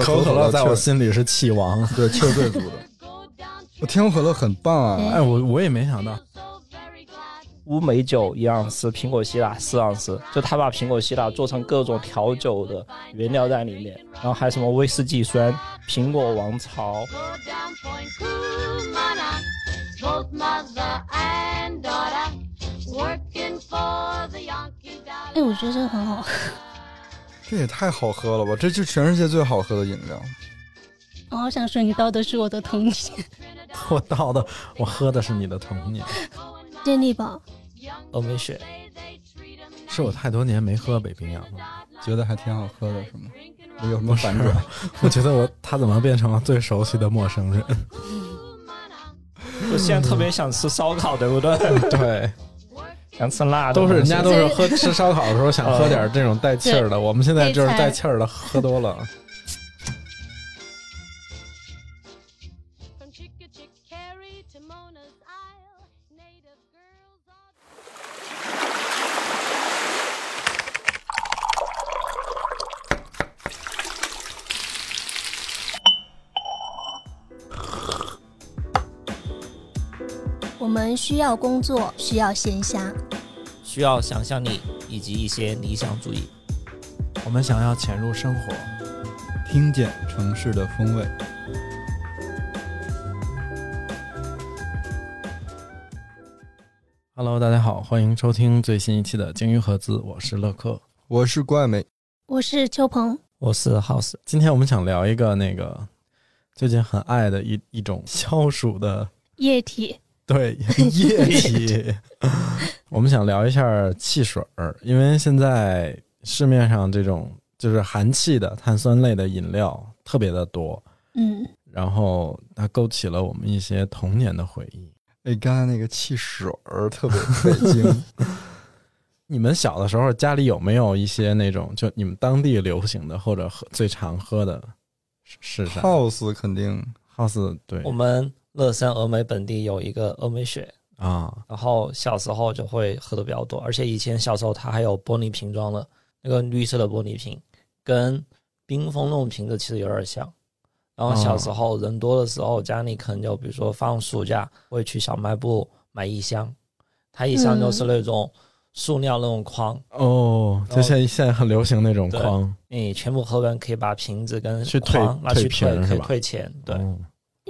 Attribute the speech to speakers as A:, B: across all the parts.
A: 喝
B: 可口可乐在我心里是气王。
A: 对气儿最足的。我天口可乐很棒啊！
B: 哎，我我也没想到，
C: 乌梅酒一盎司，苹果西打四盎司，就他把苹果西打做成各种调酒的原料在里面，然后还有什么威士忌酸、苹果王朝
D: 哎，我觉得这个很好喝。
A: 这也太好喝了吧！这就全世界最好喝的饮料。
D: 我好想说，你倒的是我的童年。
B: 我倒的，我喝的是你的童年，
D: 健力宝，
C: 峨眉雪。
B: 是我太多年没喝北冰洋了。
A: 觉得还挺好喝的，是吗？有什么反转？
B: 我觉得我他怎么变成了最熟悉的陌生人？
C: 我现在特别想吃烧烤，对不对？
B: 对，
C: 想吃辣的
B: 都，是人家都是喝吃烧烤的时候想喝点这种带气儿的，我们现在就是带气儿的喝多了。
D: 们需要工作，需要闲暇，
C: 需要想象力以及一些理想主义。
B: 我们想要潜入生活，
A: 听见城市的风味。
B: Hello，大家好，欢迎收听最新一期的《鲸鱼合资》，我是乐克。
A: 我是怪美，
D: 我是邱鹏，
C: 我是 House，
B: 今天我们想聊一个那个最近很爱的一一种消暑的
D: 液体，
B: 对液体，我们想聊一下汽水儿，因为现在市面上这种就是含气的碳酸类的饮料特别的多，
D: 嗯，
B: 然后它勾起了我们一些童年的回忆。
A: 哎，刚才那个汽水儿特别北京，
B: 你们小的时候家里有没有一些那种就你们当地流行的或者喝最常喝的是是啥
A: ？House 肯定
B: ？House 对。
C: 我们乐山峨眉本地有一个峨眉雪，
B: 啊，
C: 然后小时候就会喝的比较多，而且以前小时候它还有玻璃瓶装的，那个绿色的玻璃瓶，跟冰封那种瓶子其实有点像。然后小时候人多的时候，家里可能就比如说放暑假会去小卖部买一箱，它一箱就是那种塑料那种筐，
B: 哦，就现在现在很流行那种
C: 对
B: 筐，
C: 你全部喝完可以把瓶子跟
B: 去退
C: 筐拿去退，可以
B: 退
C: 钱。对，
B: 哦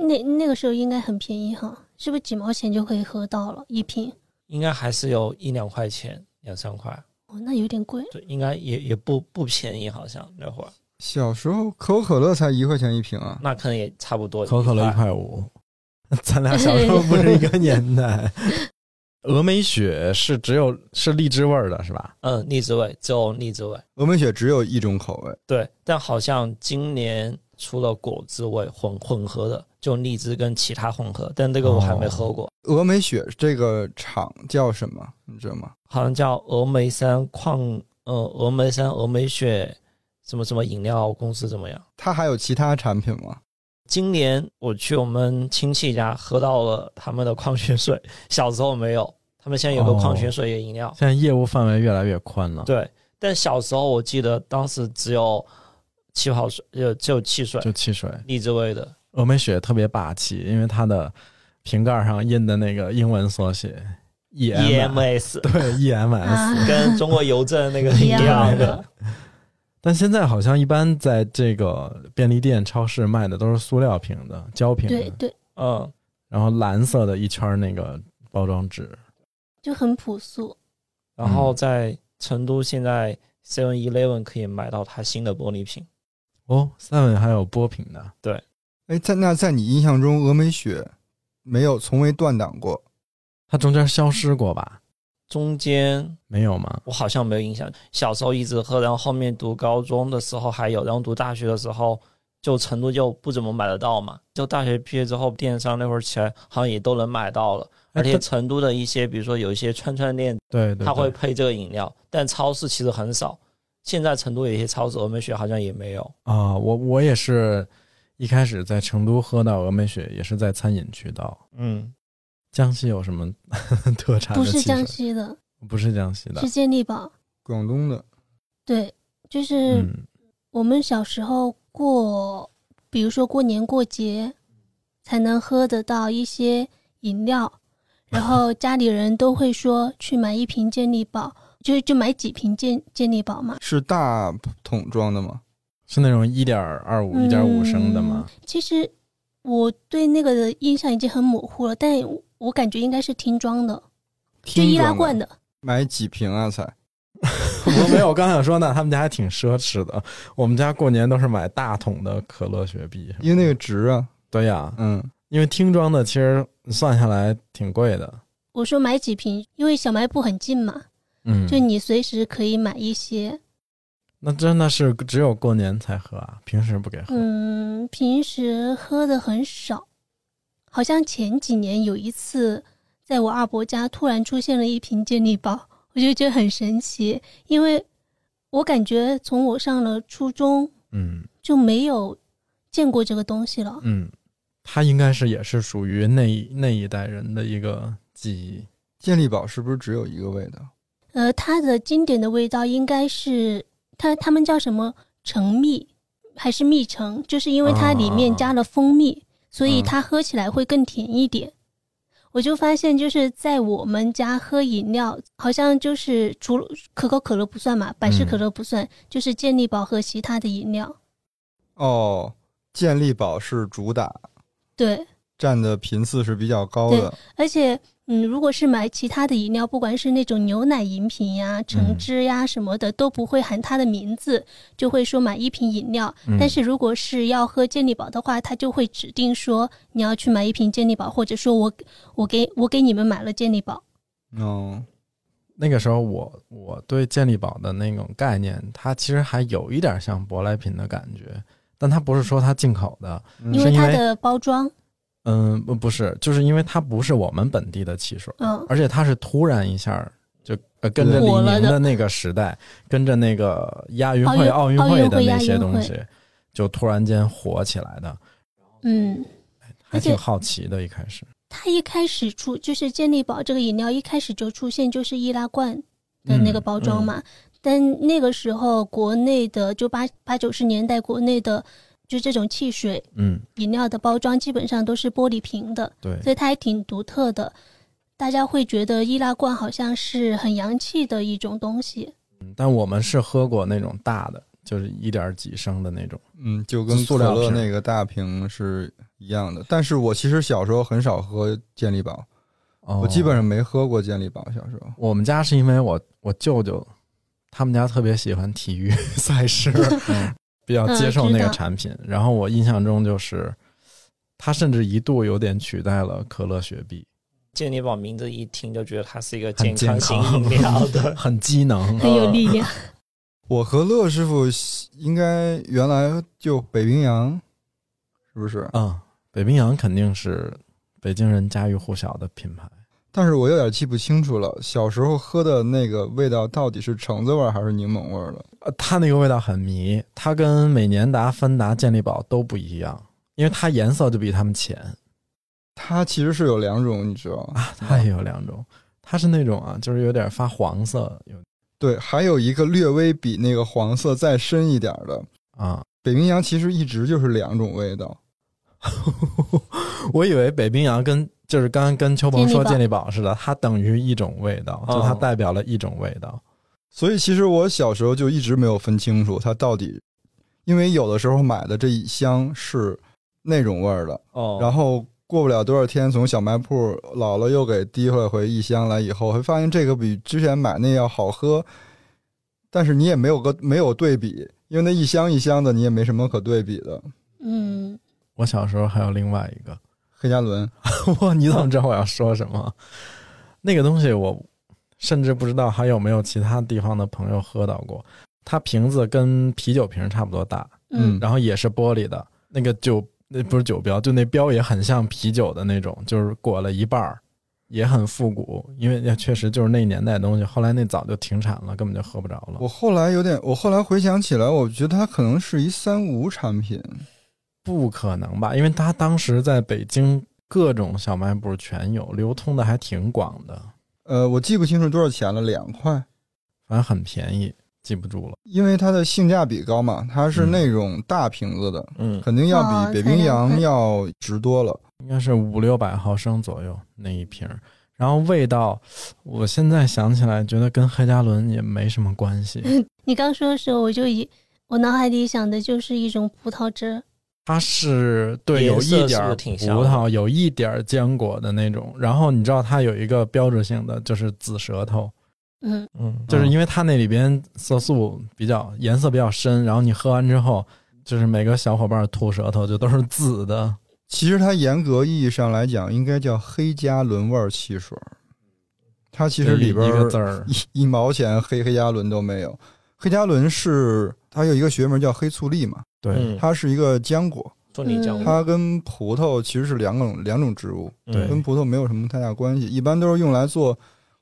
D: 那那个时候应该很便宜哈，是不是几毛钱就可以喝到了一瓶？
C: 应该还是有一两块钱，两三块。
D: 哦，那有点贵。
C: 对，应该也也不不便宜，好像那会儿，
A: 小时候可口可乐才一块钱一瓶啊。
C: 那可能也差不多。
B: 可口可乐一，块五，咱俩小时候不是一个年代。峨眉雪是只有是荔枝味儿的，是吧？
C: 嗯，荔枝味，只有荔枝味。
A: 峨眉雪只有一种口味，
C: 对，但好像今年出了果汁味混混合的，就荔枝跟其他混合，但这个我还没喝过，
A: 峨眉雪这个厂叫什么？你知道吗？
C: 好像叫峨眉山矿，呃，峨眉山峨眉雪什么什么饮料公司怎么样？
A: 它还有其他产品吗？
C: 今年我去我们亲戚家喝到了他们的矿泉水，小时候没有，他们现在有个
B: 哦
C: 矿泉水饮料。
B: 现在业务范围越来越宽了，
C: 对，但小时候我记得当时只有气泡水，就只有汽水，
B: 就汽水。
C: 荔枝味的。
B: 峨眉雪特别霸气，因为它的瓶盖上印的那个英文缩写 E M
C: EMS
B: 对 E M S，、
D: 啊。
C: 跟中国邮政那个一
D: 一样
C: 样的。
D: 的，
B: 但现在好像一般在这个便利店、超市卖的都是塑料瓶的、胶瓶。的，
D: 对对，
C: 嗯，
B: 然后蓝色的一圈那个包装纸。
D: 就很朴素。
C: 然后在成都现在 Seven Eleven 可以买到它新的玻璃瓶，
B: 哦，Seven 还有波瓶的，
A: 哎，在那在你印象中，峨眉雪没有从未断档过。
B: 它中间消失过吧？
C: 中间
B: 没有吗？
C: 我好像没有印象，小时候一直喝，然后后面读高中的时候还有，然后读大学的时候就成都就不怎么买得到嘛，就大学毕业之后电商那会儿起来好像也都能买到了，而且成都的一些比如说有一些串串店，
B: 对对，
C: 它会配这个饮料，但超市其实很少。现在成都有一些超市峨眉雪好像也没有，
B: 啊，我我也是一开始在成都喝到峨眉雪，也是在餐饮渠道。
C: 嗯，
B: 江西有什么 特产？
D: 不是江西的，
B: 不是江西的
D: 是，健力宝。
A: 广东的
D: 对，就是
B: 嗯，
D: 我们小时候过，比如说过年过节，才能喝得到一些饮料，然后家里人都会说去买一瓶健力宝，就就买几瓶健健力宝嘛。
A: 是大桶装的吗？
B: 是那种一点二五、一点五升的吗？
D: 其实我对那个的印象已经很模糊了，但我感觉应该是听装的，就易拉罐的。
A: 买几瓶啊？才
B: 我没有，我刚想说呢，他们家还挺奢侈的。我们家过年都是买大桶的可乐、雪碧。
A: 因为那个值啊，
B: 对呀，
A: 嗯，
B: 因为听装的其实算下来挺贵的。
D: 我说买几瓶，因为小卖部很近嘛，
B: 嗯，
D: 就你随时可以买一些。
B: 那真的是只有过年才喝啊，平时不给喝。
D: 嗯，平时喝的很少，好像前几年有一次，在我二伯家突然出现了一瓶健力宝，我就觉得很神奇，因为我感觉从我上了初中
B: 嗯
D: 就没有见过这个东西了。
B: 嗯，它应该是也是属于那一那一代人的一个记忆。
A: 健力宝是不是只有一个味道？
D: 呃，它的经典的味道应该是它它们叫什么橙蜜还是蜜橙，就是因为它里面加了蜂蜜，所以它喝起来会更甜一点。我就发现，就是在我们家喝饮料，好像就是除了可口可乐不算嘛，百事可乐不算，就是健力宝和其他的饮料。
A: 哦，健力宝是主打，
D: 对，
A: 占的频次是比较高的。
D: 而且，嗯，如果是买其他的饮料，不管是那种牛奶饮品呀、橙汁呀什么的，都不会喊它的名字，就会说买一瓶饮料。
B: 嗯
D: 但是如果是要喝健力宝的话，他就会指定说你要去买一瓶健力宝，或者说我我给我给你们买了健力宝。
A: 哦，
B: 那个时候我我对健力宝的那种概念，它其实还有一点像舶来品的感觉，但它不是说它进口的，
D: 因为它的包装，
B: 嗯，不不是，就是因为它不是我们本地的汽水，
D: 嗯，
B: 而且它是突然一下就呃跟着李宁的那个时代，跟着那个亚运会、奥运
D: 会
B: 会的那些东西，就突然间火起来的，
D: 嗯，
B: 还挺好奇的。一开始，
D: 它一开始出就是健力宝这个饮料一开始就出现就是易拉罐的那个包装嘛，但那个时候国内的就八八九十年代国内的就这种汽水
B: 嗯，
D: 饮料的包装基本上都是玻璃瓶的，
B: 对，
D: 所以它还挺独特的。大家会觉得易拉罐好像是很洋气的一种东西，
B: 嗯但我们是喝过那种大的，就是一点几升的那种。
A: 嗯，就跟可乐
B: 塑料瓶
A: 那个大瓶是一样的。但是我其实小时候很少喝健力宝，
B: 哦
A: 我基本上没喝过健力宝。小时候，
B: 我们家是因为我我舅舅他们家特别喜欢体育 赛事，
A: 嗯
B: 比较接受那个产品。然后我印象中就是，它甚至一度有点取代了可乐、雪碧，
C: 健力宝名字一听就觉得它是一个健康型饮料的。
B: 很机能。
D: 很有力量。
A: 我和乐师傅应该原来就北冰洋，是不是？
B: 嗯，北冰洋肯定是北京人家喻户晓的品牌。
A: 但是我有点记不清楚了，小时候喝的那个味道到底是橙子味儿还是柠檬味儿了？
B: 呃，它那个味道很迷，它跟美年达、芬达、健力宝都不一样，因为它颜色就比它们浅
A: 它其实是有两种，你知道吗？
B: 啊。它也有两种，它是那种啊，就是有点发黄色，有
A: 对，还有一个略微比那个黄色再深一点的。
B: 啊。
A: 北冰洋其实一直就是两种味道。
B: 我以为北冰洋跟就是刚刚跟邱鹏说
D: 健
B: 健力宝似的，它等于一种味道，就它
C: 哦
B: 代表了一种味道。
A: 所以其实我小时候就一直没有分清楚它到底，因为有的时候买的这一箱是那种味儿的，
C: 哦，
A: 然后过不了多少天从小卖铺姥姥又给提回回一箱来以后，会发现这个比之前买那要好喝，但是你也没有个没有对比，因为那一箱一箱的你也没什么可对比的。
D: 嗯，
B: 我小时候还有另外一个，
A: 黑加仑，
B: 哇，你怎么知道我要说什么？那个东西我甚至不知道还有没有其他地方的朋友喝到过。它瓶子跟啤酒瓶差不多大，
D: 嗯
B: 然后也是玻璃的，那个酒那不是酒标，就那标也很像啤酒的那种，就是裹了一半儿，也很复古。因为也确实就是那年代的东西，后来那早就停产了，根本就喝不着了。
A: 我后来有点，我后来回想起来，我觉得它可能是一三无产品。
B: 不可能吧？因为它当时在北京各种小卖部全有，流通的还挺广的，
A: 呃，我记不清楚多少钱了，两块。
B: 反正很便宜。记不住了。
A: 因为它的性价比高嘛，它是
B: 嗯
A: 那种大瓶子的，
C: 嗯，
A: 肯定要
D: 哦
A: 比北冰洋要值多了。
B: 应该是五六百毫升左右那一瓶。然后味道，我现在想起来觉得跟黑加仑也没什么关系。
D: 你刚说的时候，我就一我脑海里想的就是一种葡萄汁儿，
B: 它是对有一点葡萄，有一点儿坚果的那种。然后你知道它有一个标志性的就是紫舌头，
D: 嗯，
C: 嗯，
B: 就是因为它那里边色素比较颜色比较深，然后你喝完之后，就是每个小伙伴吐舌头就都是紫的。
A: 其实它严格意义上来讲，应该叫黑加仑味儿汽水儿。它其实里边
B: 一个字儿，
A: 一一毛钱黑黑加仑都没有。黑加仑是它有一个学名叫黑醋栗嘛，
B: 对，
C: 嗯，
A: 它是一个浆果，
C: 做你讲
D: 嗯
A: 它跟葡萄其实是两种两种植物，
B: 对
A: 跟葡萄没有什么太大关系。一般都是用来做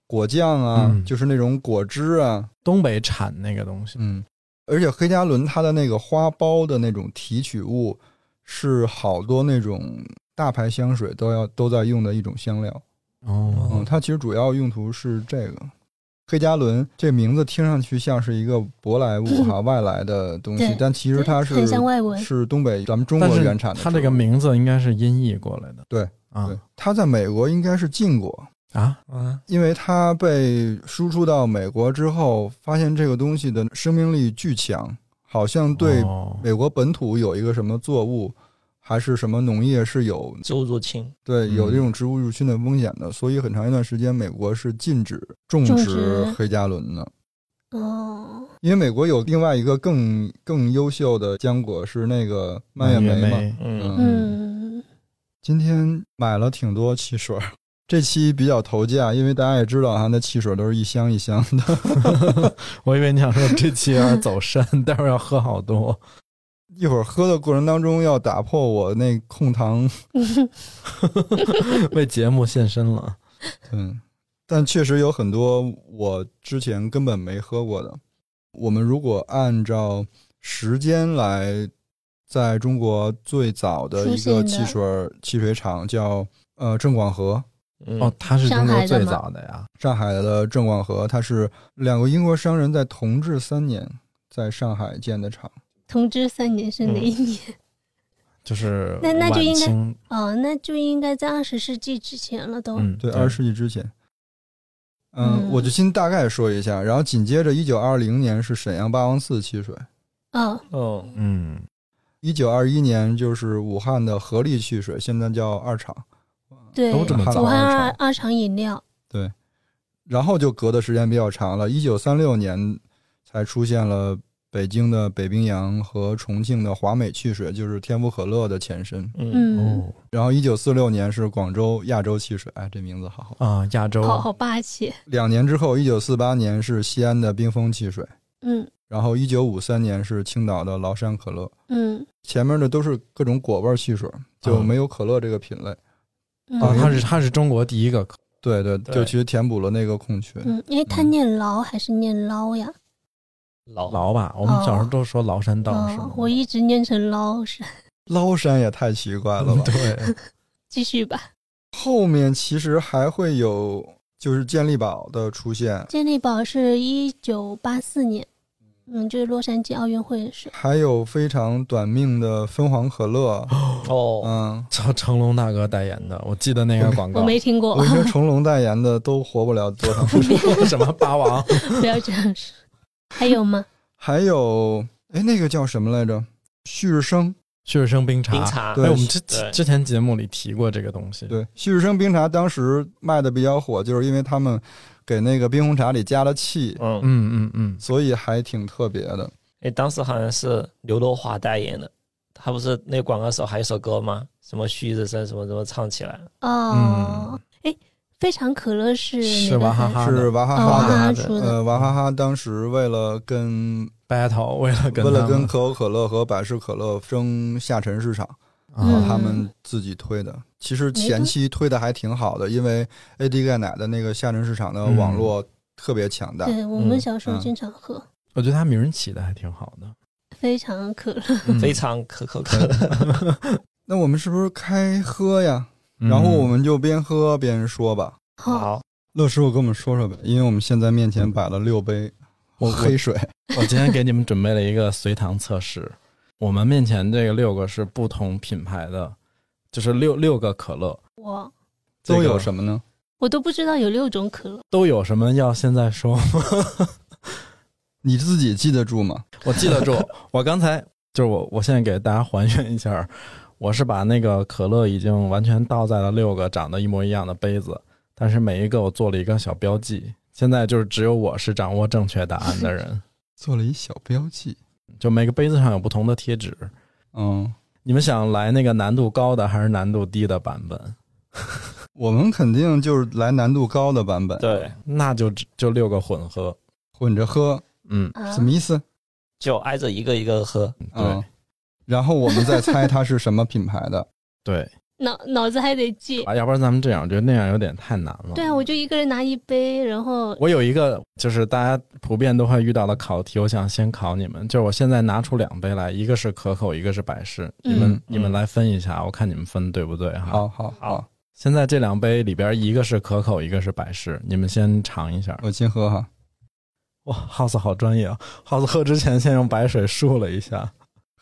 A: 果酱啊，
B: 嗯
A: 就是那种果汁啊，
B: 东北产那个东西。
A: 嗯。而且黑加仑它的那个花苞的那种提取物，是好多那种大牌香水都要都在用的一种香料。
B: 哦
A: 嗯，它其实主要用途是这个。黑加仑这名字听上去像是一个舶来物哈，外来的东西，但其实它是
D: 很像外文。
A: 是东北咱们中国原产的。
B: 它这个名字应该是音译过来的。
A: 对
B: 啊
A: 对，它在美国应该是禁果，
B: 啊，
C: 啊，
A: 因为它被输出到美国之后，发现这个东西的生命力巨强，好像对
B: 哦
A: 美国本土有一个什么作物，还是什么农业是有
C: 植物入侵，
A: 对
B: 嗯
A: 有这种植物入侵的风险的，所以很长一段时间美国是禁止种植黑加仑的。
D: 哦，
A: 因为美国有另外一个更更优秀的浆果是那个蔓越莓嘛。
C: 嗯
D: 嗯，
A: 今天买了挺多汽水儿，这期比较投价，因为大家也知道哈，那汽水都是一箱一箱的。
B: 我以为你想说这期有点走肾，待会儿要喝好多。
A: 一会儿喝的过程当中要打破我那控糖，
B: 为节目献身了。
A: 嗯，但确实有很多我之前根本没喝过的。我们如果按照时间来，在中国最早的一个汽水儿汽水厂叫呃郑广和，
C: 嗯
B: 哦，它是中国最早的呀。
A: 上海的郑广和，它是两个英国商人在同治三年在上海建的厂。
D: 同治三年是哪一年？
B: 就是
D: 那那就应该哦，那就应该在二十世纪之前了都。
B: 嗯，
A: 对，二十世纪之前。嗯，
D: 嗯
A: 我就先大概说一下，然后紧接着一九二零年是沈阳八王寺汽水，
D: 哦，
C: 哦，
B: 嗯，
A: 一九二一年就是武汉的合力汽水，现在叫二厂，
D: 对，
B: 都这么早
D: 武汉
A: 二
D: 二二厂饮料。
A: 对然后就隔的时间比较长了，一九三六年才出现了北京的北冰洋和重庆的华美汽水，就是天府可乐的前身。
C: 嗯，
D: 嗯，
B: 哦
A: 然后一九四六年是广州亚洲汽水，哎，这名字好好。
B: 啊，亚洲
D: 好好霸气。
A: 两年之后，一九四八年是西安的冰峰汽水，
D: 嗯
A: 然后一九五三年是青岛的崂山可乐。
D: 嗯
A: 前面的都是各种果味汽水，就没有可乐这个品类。
D: 嗯
B: 啊，它是它是中国第一个
A: 对对，
C: 对
A: 就其实填补了那个空缺。
D: 嗯，因为它念劳还是念捞呀？
C: 老
B: 崂吧，我们小时候都说崂山道是吗
D: 哦，？我一直念成崂山。
A: 崂山也太奇怪了吧？
B: 对，
D: 继续吧。
A: 后面其实还会有就是健力宝的出现，
D: 健力宝是一九八四年，嗯，就是洛杉矶奥运会的时候。
A: 还有非常短命的芬黄可乐。
C: 哦，
A: 嗯，
B: 成成龙大哥代言的，我记得那个广告
D: 我。没听过
A: 我，跟你说，成龙代言的都活不了多长时间。
B: 什么八王？
D: 不要这样说。还有吗？
A: 还有，哎，那个叫什么来着？旭日升。
B: 旭日升冰茶。
C: 冰茶，
A: 对
B: 哎，我们之
C: 对
B: 之前节目里提过这个东西。
A: 对，旭日升冰茶当时卖的比较火，就是因为他们给那个冰红茶里加了气，
C: 嗯，
B: 嗯嗯嗯，
A: 所以还挺特别的。
C: 哎，当时好像是刘德华代言的，他不是那广告时候还有一首歌吗？什么旭日升什么什么唱起来，
D: 哦，哎、非常可乐是
B: 是娃哈哈
A: 是娃哈哈的。呃，娃哈哈当时为了跟
B: battle 为了跟
A: 为了跟可口可乐和百事可乐争下沉市场，
B: 然
D: 后
A: 他们自己推的。其实前期推的还挺好的，因为 AD 钙奶的那个下沉市场的网络特别强大。
D: 对我们小时候
A: 嗯
D: 经常喝，
B: 我觉得他名儿起的还挺好的，
D: 非常可乐。
B: 嗯
C: 非常可口可乐。
A: 那我们是不是开喝呀？
B: 嗯
A: 然后我们就边喝边说吧。
D: 好，
C: 好，
A: 乐师傅跟我们说说呗，因为我们现在面前摆了六杯
B: 我
A: 黑水。
B: 我今天给你们准备了一个随堂测试。我们面前这个六个是不同品牌的，就是六六个可乐，
D: 我
A: 都有？什么呢？
D: 我都不知道有六种可乐。
B: 都有什么要现在说吗？
A: 你自己记得住吗？
B: 我记得住。我刚才就是我，我现在给大家还原一下，我是把那个可乐已经完全倒在了六个长得一模一样的杯子，但是每一个我做了一个小标记。现在就是只有我是掌握正确答案的人，
A: 做了一小标记。
B: 就每个杯子上有不同的贴纸。
A: 嗯，
B: 你们想来那个难度高的还是难度低的版本？
A: 我们肯定就是来难度高的版本，
C: 对，
B: 那就只就六个混合。
A: 混着喝，
B: 嗯，
D: 啊
A: 什么意思？
C: 就挨着一个一个喝。
A: 嗯，然后我们再猜它是什么品牌的。
B: 对
D: 脑脑子还得记。
B: 啊，要不然咱们这样，我觉得那样有点太难了。
D: 对啊，我就一个人拿一杯，然后
B: 我有一个就是大家普遍都会遇到的考题，我想先考你们。就是我现在拿出两杯来，一个是可口，一个是百事，你们、
A: 嗯
B: 你们来分一下，我看你们分对不对哈。
A: 好好好
C: 好，
B: 现在这两杯里边，一个是可口，一个是百事，你们先尝一下。
A: 我先喝哈。
B: 哇，House 好专业啊！House 喝之前先用白水漱了一下。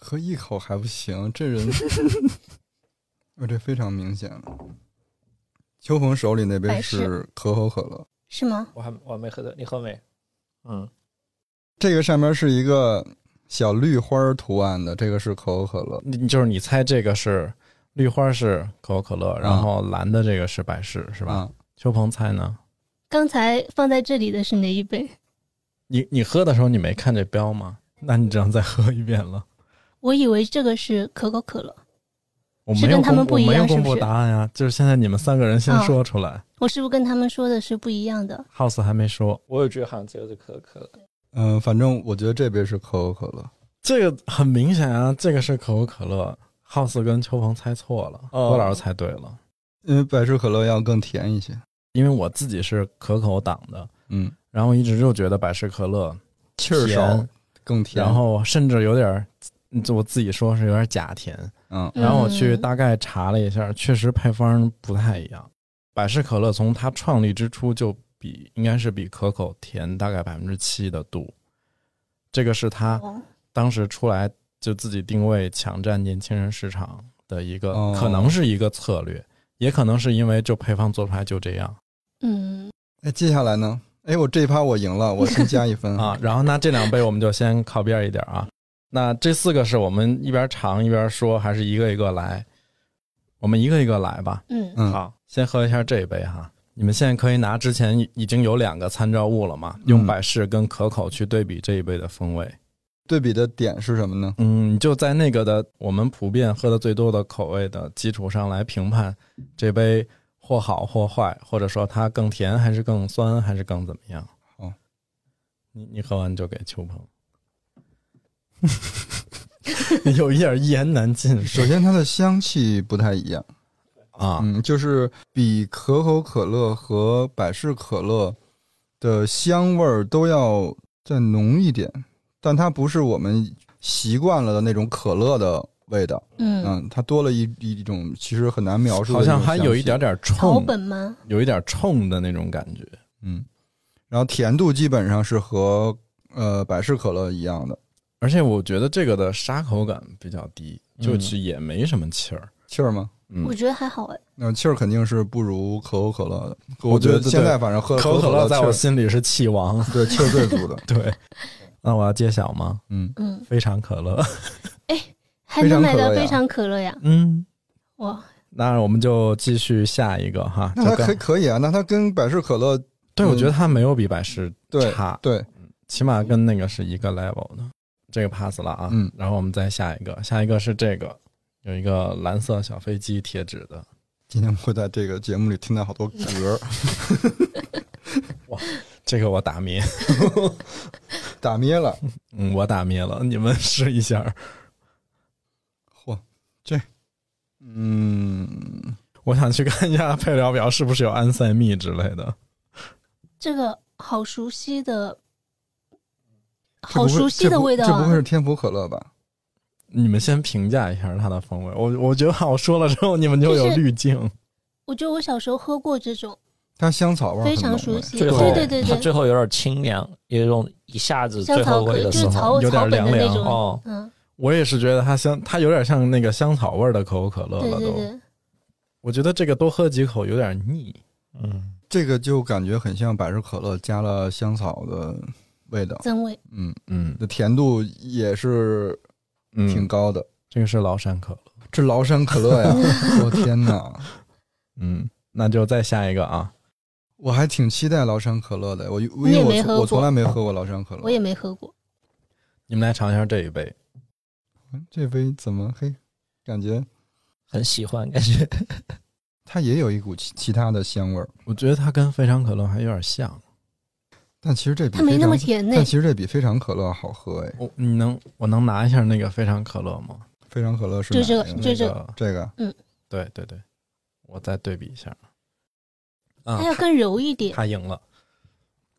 A: 喝一口还不行，这人，我这非常明显了。秋鹏手里那杯是可口可乐，
D: 是吗？
C: 我还我还没喝的，你喝没？嗯，
A: 这个上面是一个小绿花图案的，这个是可口可乐。
B: 你就是你猜这个是绿花是可口可乐，然后蓝的这个是百事，是吧？
A: 啊，
B: 秋鹏猜呢？
D: 刚才放在这里的是哪一杯？
B: 你你喝的时候你没看这标吗？那你只能再喝一遍了。
D: 我以为这个是可口可乐，
B: 我没有
D: 是跟他们不一样
B: 我没有公布答案呀，就是现在你们三个人先
D: 哦
B: 说出来。
D: 我是不是跟他们说的是不一样的
B: ？House 还没说，
C: 我也觉得好像只有这可口可乐。
A: 嗯、反正我觉得这杯是可口可乐。
B: 这个很明显啊，这个是可口可乐。House 跟秋鹏猜错了，
C: 哦
B: 郭老师猜对了。
A: 因为百事可乐要更甜一些。
B: 因为我自己是可口党的，
A: 嗯，
B: 然后一直就觉得百事可乐
A: 气儿少，更甜。
B: 然后甚至有点儿，我自己说是有点假甜。
A: 嗯
B: 然后我去
D: 嗯
B: 大概查了一下，确实配方不太一样。百事可乐从它创立之初就比应该是比可口甜大概百分之七的度，这个是它
D: 哦，
B: 当时出来就自己定位抢占年轻人市场的一个，
A: 哦
B: 可能是一个策略，也可能是因为就配方做出来就这样
D: 嗯，
A: 那，接下来呢？哎，我这一趴我赢了，我先加一分
B: 啊。然后那这两杯我们就先靠边一点啊。那这四个是我们一边尝一边说，还是一个一个来？我们一个一个来吧。
D: 嗯，
A: 嗯，
C: 好，
B: 先喝一下这一杯哈。你们现在可以拿之前已经有两个参照物了嘛？用
A: 嗯
B: 百事跟可口去对比这一杯的风味。
A: 对比的点是什么呢？
B: 嗯，就在那个的我们普遍喝的最多的口味的基础上来评判这杯或好或坏，或者说它更甜还是更酸还是更怎么样？
A: 好，
B: 你你喝完就给秋鹏。有一点一言难尽
A: 首先，它的香气不太一样。
B: 啊，
A: 嗯，就是比可口可乐和百事可乐的香味儿都要再浓一点，但它不是我们习惯了的那种可乐的味道。
D: 嗯，
A: 嗯，它多了一一种其实很难描述的
B: 好像还有一点点
D: 草
B: 冲，
D: 本吗？
B: 有一点冲的那种感觉。
A: 嗯，然后甜度基本上是和呃百事可乐一样的
B: 而且我觉得这个的沙口感比较低，
C: 嗯
B: 就是也没什么气儿。
A: 气儿吗？
B: 嗯
D: 我，觉得还好哎。
A: 那气儿肯定是不如可口可乐的。
B: 我觉得
A: 现在反正喝
B: 可口可乐在我心里是气王。
A: 对气儿最足的。
B: 对，那我要揭晓吗？
A: 嗯，
D: 嗯，
B: 非常可乐。
D: 还能买到
A: 非常可乐呀
D: 非常可乐呀！
B: 嗯，
D: 哇，
B: 那我们就继续下一个哈。
A: 那它可可以啊，那它跟百事可乐
B: 对，
A: 嗯
B: 我觉得它没有比百事
A: 对
B: 差，
A: 对，
B: 起码跟那个是一个 level 的。这个 pass 了啊，
A: 嗯
B: 然后我们再下一个，下一个是这个，有一个蓝色小飞机贴纸的，
A: 今天会在这个节目里听到好多嗝儿
B: 这个我打灭，
A: 打灭了。
B: 嗯，我打灭了，你们试一下。
A: 嚯，这，嗯，
B: 我想去看一下配料表是不是有安赛蜜之类的。
D: 这个好熟悉的，好熟悉的味道啊
A: 这不会！是天府可乐吧？
B: 你们先评价一下它的风味。我我觉得我说了之后，你们就有
D: 就是
B: 滤镜。
D: 我觉得我小时候喝过这种，
A: 它香草味儿
D: 非常熟悉。
C: 最后
D: 对对对对，
C: 它最后有点清凉，有一种一下子最
D: 香草可
C: 后尾的时候，
D: 就是草
B: 有点
D: 草本的
B: 凉凉
D: 那种。
C: 哦，
D: 嗯，
B: 我也是觉得它香，它有点像那个香草味的可口可乐
D: 对
B: 了都。
D: 对对，
B: 我觉得这个多喝几口有点腻。
C: 嗯，
A: 这个就感觉很像百事可乐加了香草的味道，
D: 增味。
A: 嗯，
B: 嗯
A: 的甜度也是
B: 嗯，
A: 挺高的。
B: 这个是崂山可乐。
A: 这崂山可乐呀，我天哪！
B: 嗯，那就再下一个啊。
A: 我还挺期待崂山可乐的，我因
D: 你也
A: 为
D: 没喝过
A: 我我从来没喝过崂山可乐。
D: 我也没喝过，
B: 你们来尝一下这一杯。
A: 嗯这杯怎么嘿？感觉
C: 很喜欢，感觉
A: 它也有一股其其他的香味儿，
B: 我觉得它跟非常可乐还有点像。
A: 但其实这比
D: 它没那么
A: 非常
D: 甜呢
A: 但。其实这比非常可乐好喝哎。
B: 我你能我能拿一下那个非常可乐吗？
A: 非常可乐是
D: 就这个就这
B: 那个
A: 这个嗯
B: 对对对，我再对比一下。啊
D: 它，要更柔一点。
B: 它赢了，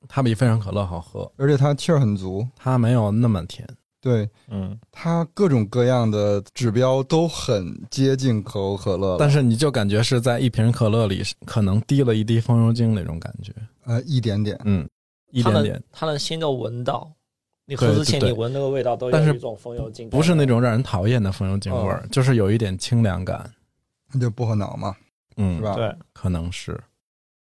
B: 它比非常可乐好喝，
A: 而且它气儿很足，
B: 它没有那么甜。
A: 对
C: 嗯，
A: 它各种各样的指标都很接近可口可乐，
B: 但是你就感觉是在一瓶可乐里可能滴了一滴风油精那种感觉，
A: 呃一点点，
B: 嗯，一点点，
C: 它能先就闻到，你喝之前你闻那个味道都
B: 但是
C: 有一种风油精，
B: 不是那种让人讨厌的风油精味儿，就是有一点清凉感，
A: 那就薄荷脑嘛，
B: 嗯，
A: 是吧？
C: 对，
B: 可能是，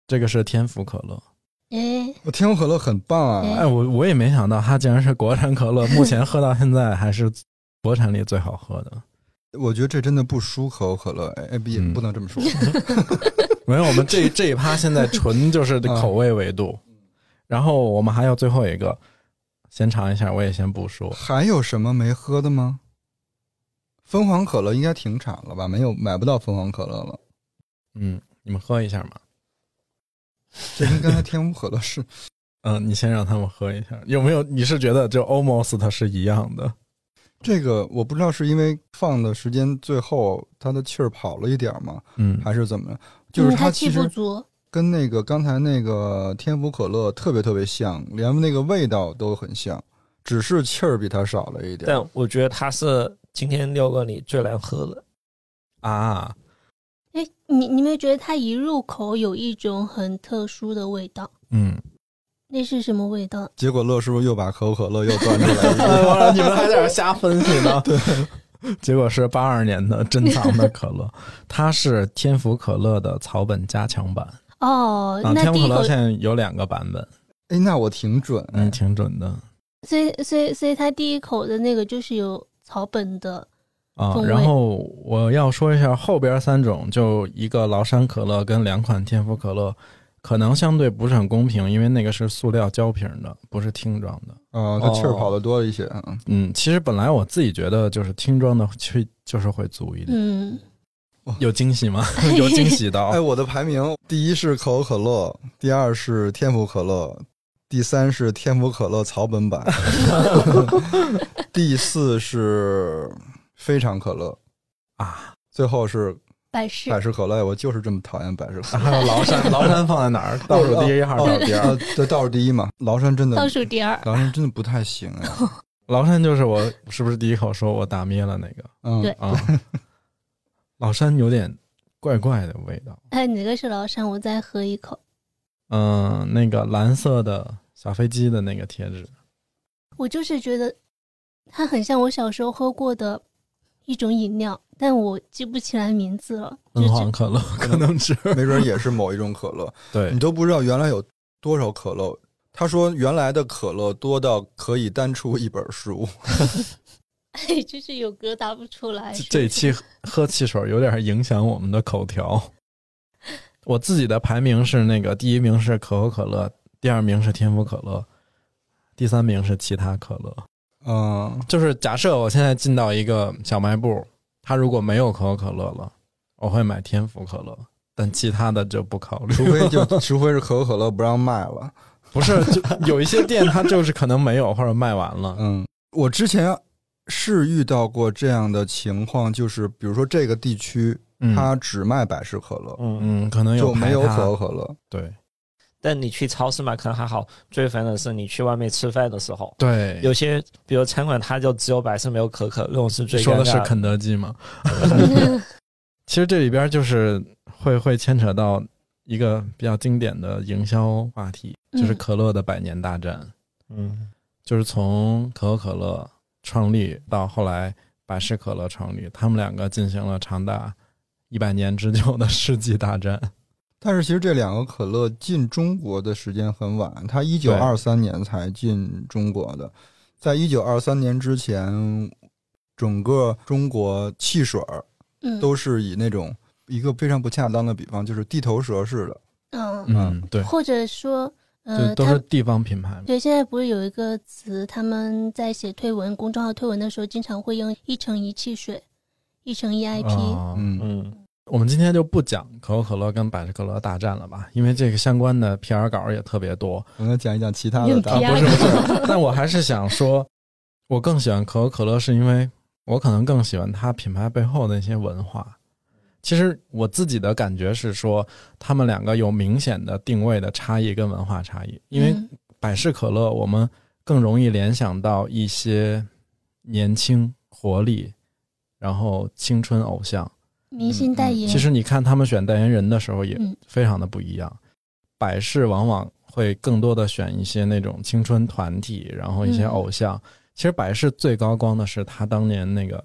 B: 这个是天府可乐。
D: 哎，
A: 我天府可乐很棒啊，
D: 哎
B: 哎，我我也没想到它竟然是国产可乐，目前喝到现在还是国产里最好喝的。
A: 我觉得这真的不输可口可乐，哎哎，不也
B: 嗯。
A: 不能这么说，
B: 没有，我们这这一趴现在纯就是 口味维度，然后我们还有最后一个，先尝一下，我也先不说。
A: 还有什么没喝的吗？凤凰可乐应该停产了吧？没有买不到凤凰可乐了，
B: 嗯，你们喝一下嘛。
A: 这跟刚才天府可乐是
B: 嗯，你先让他们喝一下，有没有？你是觉得就 almost 它是一样的？
A: 这个，我不知道是因为放的时间最后它的气儿跑了一点儿吗，
B: 嗯，
A: 还是怎么着？就是
D: 嗯它气不足。
A: 跟那个刚才那个天府可乐特别特别像，连那个味道都很像，只是气儿比它少了一点。
C: 但我觉得它是今天六个里最难喝的。
B: 啊，
D: 哎，你你没觉得它一入口有一种很特殊的味道？
B: 嗯，
D: 那是什么味道？
A: 结果乐师傅又把可口可乐又端出来一个，
B: 哎你们还在这瞎分析呢？对，结果是八二年的珍藏的可乐，它是天府可乐的草本加强版。
D: 哦，
B: 啊，
D: 那
B: 天府可乐，现在有两个版本，
A: 哎，那我挺准，
B: 嗯，挺准的。
D: 所以所以所以它第一口的那个就是有草本的，
B: 啊。然后我要说一下后边三种，就一个崂山可乐跟两款天府可乐，可能相对不是很公平，因为那个是塑料胶瓶的，不是听装的。
A: 啊，它气儿跑的多一些，嗯，
B: 嗯，其实本来我自己觉得就是听装的去就是会足一点，
D: 嗯，
B: 有惊喜吗？有惊喜的
A: 哎，我的排名第一是可口可乐，第二是天府可乐，第三是天府可乐草本版，第四是非常可乐，
B: 啊！
A: 最后是
D: 百事
A: 百事可乐。我就是这么讨厌百事可乐。
B: 还有崂山，崂山放在哪儿？倒数第一还是倒数第二？
A: 啊，对，倒数第一嘛。崂山真的，
D: 倒数第二。
A: 崂山真的不太行哎。
B: 崂山就是我是不是第一口说我打咩了那个
A: 嗯，
D: 对
B: 啊？崂山有点怪怪的味道。
D: 哎，哪个是崂山？我再喝一口。
B: 嗯，那个蓝色的小飞机的那个贴纸，
D: 我就是觉得它很像我小时候喝过的一种饮料，但我记不起来名字了。
B: 可乐可能是
A: 没准也是某一种可乐，
B: 对
A: 你都不知道原来有多少可乐。他说原来的可乐多到可以单出一本书。
D: 哎，就是有歌答不出来。
B: 这这一期 喝汽水有点影响我们的口条。我自己的排名是那个第一名是可口可乐，第二名是天府可乐，第三名是其他可乐。
A: 嗯，
B: 就是假设我现在进到一个小卖部，它如果没有可口可乐了，我会买天府可乐，但其他的就不考虑。
A: 除非就 除非是可口可乐不让卖了。
B: 不是，就有一些店它就是可能没有或者卖完了。
A: 嗯，我之前是遇到过这样的情况，就是比如说这个地区
B: 嗯。
A: 它只卖百事可乐，
C: 嗯，
B: 嗯，可能有
A: 就没有可口可乐。
B: 对。
C: 但你去超市买可能还好，最烦的是你去外面吃饭的时候，
B: 对，
C: 有些比如餐馆它就只有百事没有可可，那种是最
B: 说的是肯德基吗？其实这里边就是会会牵扯到一个比较经典的营销话题，就是
D: 嗯。
B: 可乐的百年大战，
C: 嗯。
B: 就是从可口可乐创立到后来百事可乐成立，他们两个进行了长达一百年之久的世纪大战。
A: 但是其实这两个可乐进中国的时间很晚，它一九二三年才进中国的。在一九二三年之前，整个中国汽水儿
D: 嗯，
A: 都是以那种一个非常不恰当的比方，就是地头蛇似的。
D: 嗯，
B: 嗯，对，
D: 或者说，
B: 就
D: 呃，他
B: 都是地方品牌。
D: 对现在不是有一个词，他们在写推文、公众号推文的时候，经常会用一城一汽水、一城一 IP。
B: 哦
A: 嗯，
C: 嗯
B: 我们今天就不讲可口可乐跟百事可乐大战了吧，因为这个相关的 PR 稿也特别多。
A: 我们讲一讲其他的
D: 啊
B: 不是不是，但我还是想说，我更喜欢可口可乐，是因为我可能更喜欢它品牌背后的一些文化。其实我自己的感觉是说，他们两个有明显的定位的差异跟文化差异。因为
D: 嗯
B: 百事可乐，我们更容易联想到一些年轻、活力，然后青春偶像。
D: 明星代言，
B: 其实你看他们选代言人的时候也
D: 嗯
B: 非常的不一样。百事往往会更多的选一些那种青春团体，然后一些
D: 嗯
B: 偶像。其实百事最高光的是他当年那个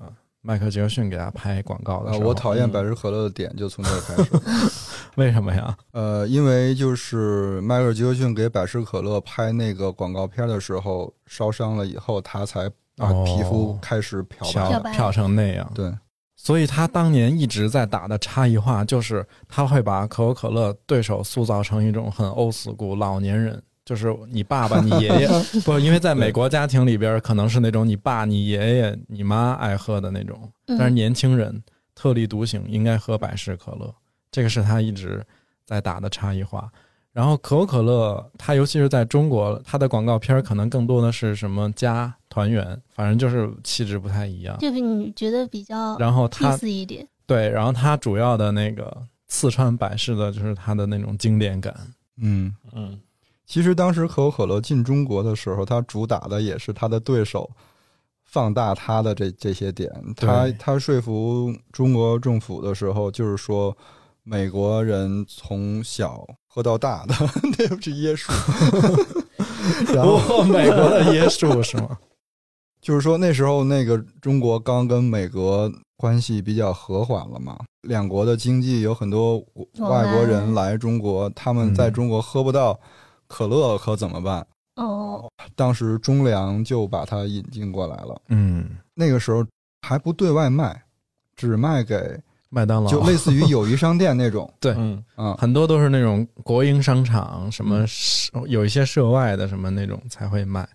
B: 迈克尔杰克逊给他拍广告的
A: 啊，
B: 时候。
A: 我讨厌
C: 嗯
A: 百事可乐的点就从这儿开始。
B: 为什么呀？
A: 呃，因为就是迈克尔·杰克逊给百事可乐拍那个广告片的时候烧伤了以后，他才把
B: 哦
A: 皮肤开始漂白。
D: 漂
B: 成那样。
A: 对，
B: 所以他当年一直在打的差异化，就是他会把可口可乐对手塑造成一种很 old school 老年人，就是你爸爸、你爷爷，不，因为在美国家庭里边，可能是那种你爸、你爷爷、你妈爱喝的那种，
D: 嗯
B: 但是年轻人特立独行，应该喝百事可乐，这个是他一直在打的差异化。然后可口可乐，它尤其是在中国，它的广告片可能更多的是什么家团圆，反正就是气质不太一样。
D: 就是你觉得比较
B: 然后它
D: 一点。
B: 对，然后它主要的那个刺穿百事的就是它的那种经典感。
A: 嗯，
C: 嗯
A: 其实当时可口可乐进中国的时候，它主打的也是它的对手放大它的这这些点。它
B: 对
A: 它说服中国政府的时候，就是说美国人从小喝到大的，那不是椰树。然后
B: 哦，美国的椰树是吗？
A: 就是说那时候那个中国刚跟美国关系比较和缓了嘛，两国的经济有很多外国人来中国，他们在中国喝不到可乐可怎么办？
D: 哦，
A: 当时中粮就把它引进过来了，
B: 嗯，
A: 那个时候还不对外卖，只卖给
B: 麦当劳
A: 就类似于友谊商店那种
B: 对
C: 嗯
A: 啊。
B: 很多都是那种国营商场，什么
A: 嗯
B: 有一些涉外的什么那种才会卖。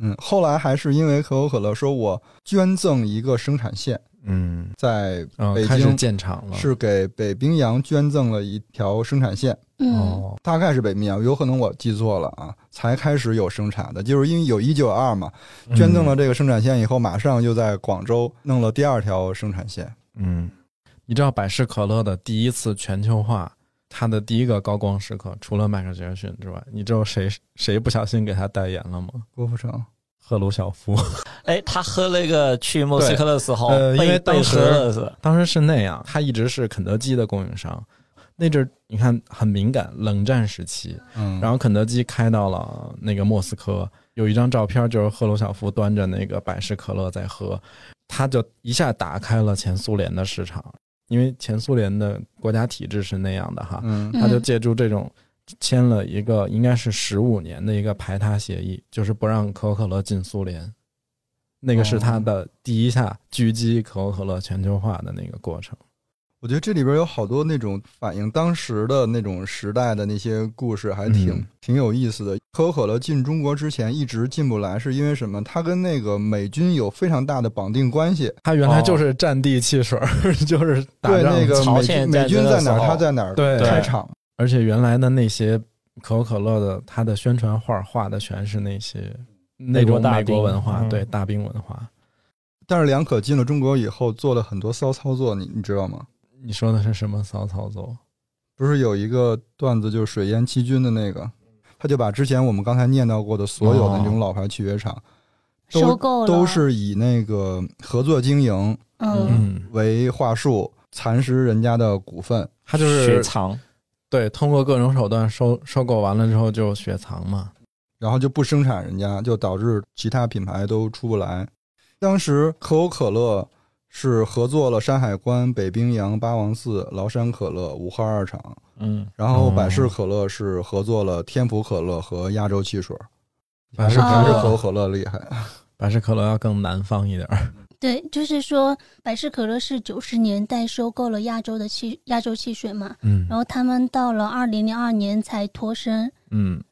A: 嗯，后来还是因为可口可乐说我捐赠一个生产线，
B: 嗯，
A: 在
B: 嗯，
A: 北京
B: 建厂了。
A: 是给北冰洋捐赠了一条生产线。
D: 嗯，
B: 哦，
A: 大概是北密啊，有可能我记错了啊，才开始有生产的，就是因为有一九二嘛，捐赠了这个生产线以后，马上就在广州弄了第二条生产线。
B: 嗯，你知道百事可乐的第一次全球化，它的第一个高光时刻，除了迈克尔·杰克逊之外，你知道谁谁不小心给他代言了吗？
A: 郭富城，
B: 赫鲁晓夫。
C: 哎，他喝那个去莫斯科的时候，
B: 呃因为当时？当时是那样，他一直是肯德基的供应商。那阵儿你看很敏感，冷战时期，
A: 嗯，
B: 然后肯德基开到了那个莫斯科，有一张照片就是赫鲁晓夫端着那个百事可乐在喝，他就一下打开了前苏联的市场，因为前苏联的国家体制是那样的哈，
A: 嗯
D: 嗯
B: 他就借助这种签了一个应该是十五年的一个排他协议，就是不让可口可乐进苏联。那个是他的第一下狙击可口可乐全球化的那个过程。
A: 我觉得这里边有好多那种反映当时的那种时代的那些故事，还挺、
B: 嗯
A: 挺有意思的。可口可乐进中国之前一直进不来，是因为什么？它跟那个美军有非常大的绑定关系。
B: 它原来就是战地汽水儿，就是打
A: 对，
B: 仗
A: 那个美
C: 朝鲜
A: 美军在哪儿，
C: 战争的时候
A: 他在哪儿
B: 对
A: 开厂。
B: 而且原来的那些可口可乐的，它的宣传画画的全是那些那种美
C: 美国大兵
B: 国文化，
C: 嗯
B: 对大兵文化。
A: 但是梁可进了中国以后，做了很多骚操作，你你知道吗？
B: 你说的是什么骚操作？
A: 不是有一个段子，就是水淹七军的那个，他就把之前我们刚才念到过的所有的那种老牌契约厂，都
D: 收购，
A: 都是以那个合作经营
D: 嗯
B: 嗯，
A: 为话术，蚕食人家的股份。
B: 他就是
C: 雪藏，
B: 对，通过各种手段收收购完了之后就雪藏嘛。
A: 然后就不生产人家，就导致其他品牌都出不来。当时可口可乐是合作了山海关、北冰洋、八王寺、崂山可乐、五号二厂，
C: 嗯，
A: 然后
B: 哦
A: 百事可乐是合作了天府可乐和亚洲汽水。
B: 百事
D: 可乐
A: 可口可乐厉害。
B: 百事可乐要更南方一点儿。
D: 对，就是说百事可乐是九十年代收购了亚洲的汽亚洲汽水嘛，
B: 嗯
D: 然后他们到了二零零二年才脱身，
B: 嗯，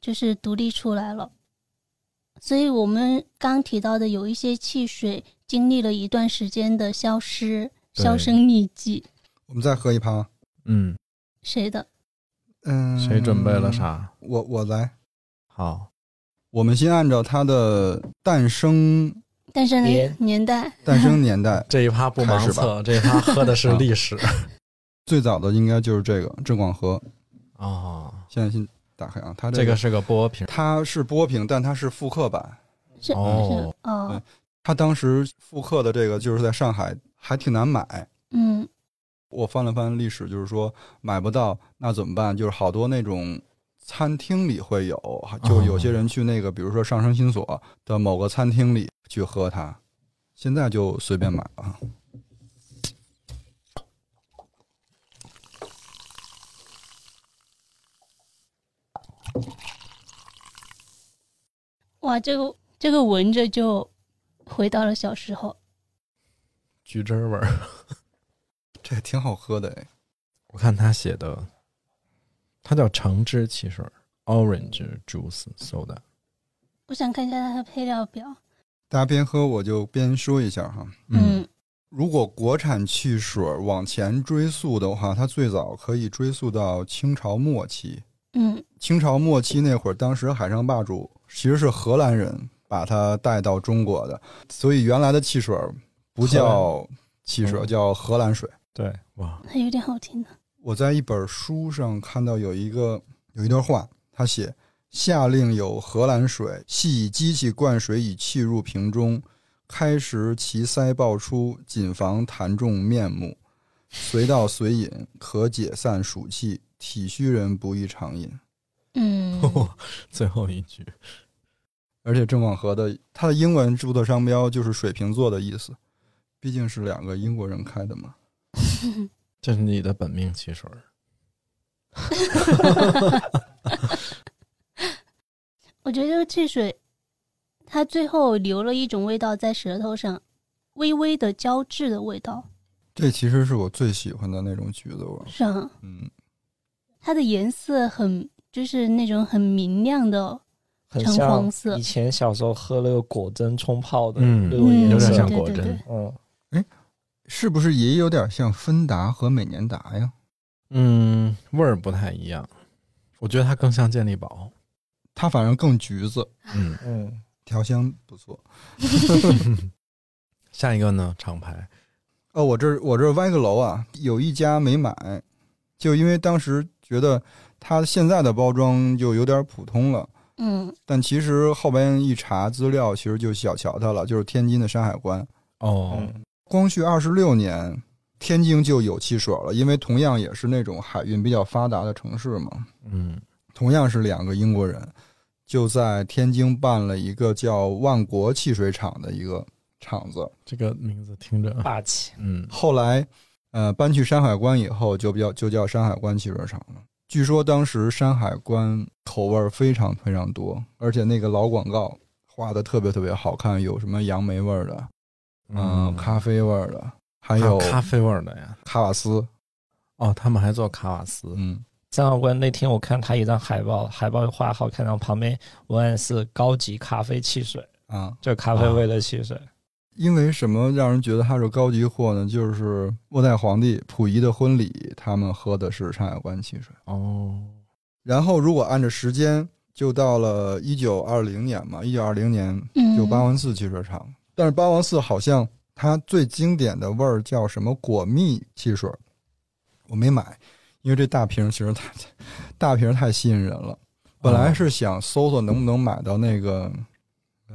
D: 就是独立出来了。所以我们刚提到的有一些汽水经历了一段时间的消失、销声匿迹。
A: 我们再喝一趴。
B: 嗯，
D: 谁的？
A: 嗯，
B: 谁准备了？啥？
A: 我我来。
B: 好，
A: 我们先按照它的诞生
D: 诞生
C: 年
D: 年代，
A: 诞生年代，
B: 这一趴不盲测，这一趴喝的是历史。
A: 最早的应该就是这个郑广和。
B: 哦，
A: 现在先打开啊，它
B: 这个是个波瓶。
A: 它是波瓶，但它是复刻版。
D: 是
B: 哦
D: 是哦，
A: 它当时复刻的这个就是在上海还挺难买。
D: 嗯
A: 我翻了翻历史，就是说买不到，那怎么办？就是好多那种餐厅里会有，就有些人去那个，比如说上升新所的某个餐厅里去喝它，现在就随便买了。
D: 哇，这个这个闻着就回到了小时候。
B: 橘汁儿味儿。
A: 这也挺好喝的哎。
B: 我看他写的，它叫橙汁汽水，Orange Juice Soda。
D: 我想看一下它的配料表。
A: 大家边喝我就边说一下哈。
D: 嗯
A: 如果国产汽水往前追溯的话，它最早可以追溯到清朝末期。
D: 嗯
A: 清朝末期那会儿，当时海上霸主其实是荷兰人把它带到中国的，所以原来的汽水不叫汽水，
B: 嗯
A: 叫荷兰水。
B: 对，哇，
D: 还有点好听呢。
A: 我在一本书上看到有一个有一段话，他写：“下令有荷兰水，系以机器灌水以气入瓶中，开时其塞爆出，谨防痰中面目。随到随饮，可解散暑气，体虚人不宜常饮。”
D: 嗯，
B: 最后一句，
A: 而且郑广和的他的英文注册商标就是水瓶座的意思，毕竟是两个英国人开的嘛。
B: 这是你的本命汽水。
D: 我觉得这个汽水，它最后留了一种味道在舌头上，微微的胶质的味道，
A: 这其实是我最喜欢的那种橘子味。
D: 是啊，
A: 嗯，
D: 它的颜色很就是那种很明亮的，橙
C: 很像以前小时候喝那个果珍冲泡的
B: 嗯
C: 那种颜
B: 有点，像果真
D: 对对对
C: 嗯，
A: 是不是也有点像芬达和美年达呀？
B: 嗯，味儿不太一样，我觉得它更像健力宝。
A: 它反正更橘子，
B: 嗯，
C: 嗯，
A: 调香不错。
B: 下一个呢？厂牌
A: 哦，我这儿我这儿歪个楼啊，有一家没买，就因为当时觉得它现在的包装就有点普通了。
D: 嗯
A: 但其实后边一查资料，其实就小瞧他了，就是天津的山海关。
B: 哦，
C: 嗯
A: 光绪二十六年，天津就有汽水了，因为同样也是那种海运比较发达的城市嘛。
B: 嗯，
A: 同样是两个英国人，就在天津办了一个叫万国汽水厂的一个厂子。
B: 这个名字听着，
C: 霸气，
B: 嗯，
A: 后来，呃，搬去山海关以后，就比较就叫山海关汽水厂了。据说当时山海关口味儿非常非常多，而且那个老广告画的特别特别好看，有什么杨梅味儿的，嗯，咖啡味儿的，还有
B: 咖啡味儿的呀。
A: 卡瓦斯，
B: 哦，他们还做卡瓦斯。
A: 嗯，
C: 山海关那天我看他一张海报，海报画好看，然后旁边文案是高级咖啡汽水，
A: 啊，
C: 就咖啡味的汽水。
A: 因为什么让人觉得它是高级货呢？就是末代皇帝溥仪的婚礼，他们喝的是山海关汽水。
B: 哦，
A: 然后如果按照时间，就到了一九二零年嘛，一九二零年
D: 嗯，
A: 就八王寺汽水厂。但是八王寺好像它最经典的味儿叫什么果蜜汽水，我没买，因为这大瓶其实太 大瓶太吸引人了。本来是想搜搜能不能买到那个，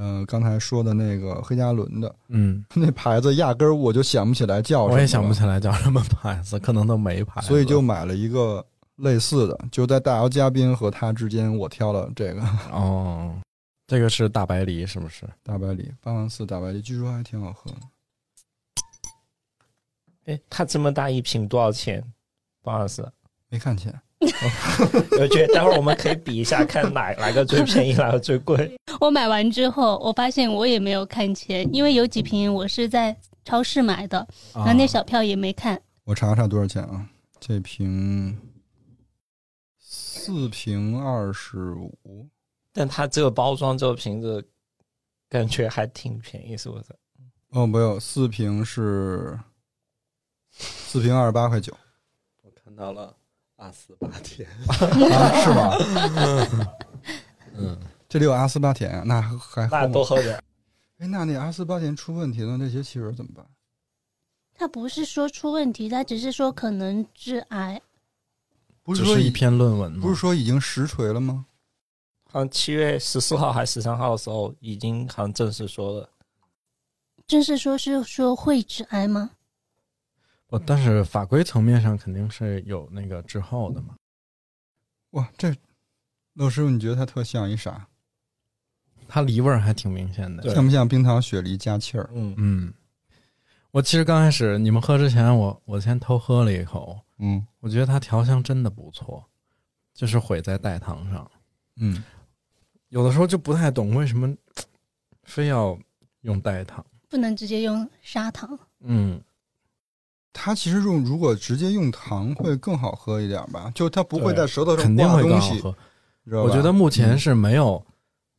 A: 嗯、刚才说的那个黑加仑的
B: 嗯，
A: 那牌子，压根儿我就想不起来叫什么。
B: 我也想不起来叫什么牌子，可能都没牌子。
A: 所以就买了一个类似的，就在大姚嘉宾和他之间，我挑了这个
B: 哦，这个是大白梨是不是？
A: 大白梨，八万四大白梨，据说还挺好喝的。
C: 哎，它这么大一瓶多少钱？不好意思，
A: 没看钱，
C: 我觉得待会儿我们可以比一下，看哪哪个最便宜，哪个最贵。
D: 我买完之后，我发现我也没有看钱，因为有几瓶我是在超市买的，然后那小票也没看。
A: 我查查多少钱啊？这瓶四瓶二十五，
C: 但它这个包装这个瓶子，感觉还挺便宜，是不是？
A: 哦，没有，四瓶是四瓶二十八块九
B: 我看到了阿斯巴甜，
A: 啊，是吗？
B: 嗯，
A: 这里有阿斯巴甜啊，那还
C: 那
A: 喝
C: 多喝点儿。
A: 哎，那那阿斯巴甜出问题了，那些汽水怎么办？
D: 他不是说出问题，他只是说可能致癌。
A: 不是说已
B: 只是一篇论文吗？
A: 不是说已经实锤了吗？
C: 好像七月十四号还是十三号的时候，已经好像正式说了。
D: 正式说是说会致癌吗？
B: 不，但是法规层面上肯定是有那个滞后的嘛。
A: 哇，这陆师傅，你觉得它特像一啥？
B: 它梨味儿还挺明显的。
A: 像不像冰糖雪梨加气儿？
C: 嗯，
B: 嗯，我其实刚开始你们喝之前，我我先偷喝了一口，
A: 嗯
B: 我觉得它调香真的不错，就是毁在代糖上。
A: 嗯，
B: 有的时候就不太懂为什么非要用代糖。
D: 不能直接用砂糖。
B: 嗯，
A: 它其实用如果直接用糖会更好喝一点吧，就它不会在舌头上
B: 肯定会更
A: 挂东西？
B: 我觉得目前是没有、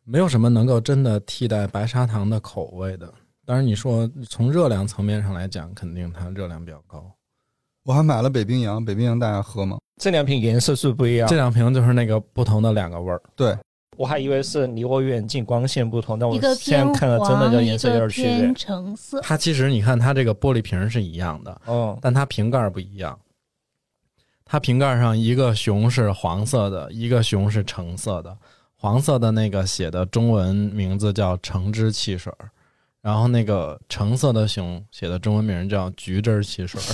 B: 没有什么能够真的替代白砂糖的口味的。当然，你说从热量层面上来讲，肯定它热量比较高。
A: 我还买了北冰洋，北冰洋大家喝吗？
C: 这两瓶颜色是不一样
B: 这。两瓶就是那个不同的两个味儿。
A: 对，
C: 我还以为是离我远近光线不同，但我现在看了真的就颜色有点区别。
D: 橙色。
B: 它其实你看它这个玻璃瓶是一样的，
C: 哦，
B: 但它瓶盖不一样。它瓶盖上一个熊是黄色的，一个熊是橙色的。黄色的那个写的中文名字叫橙汁汽水儿，然后那个橙色的熊写的中文名叫橘汁汽水儿。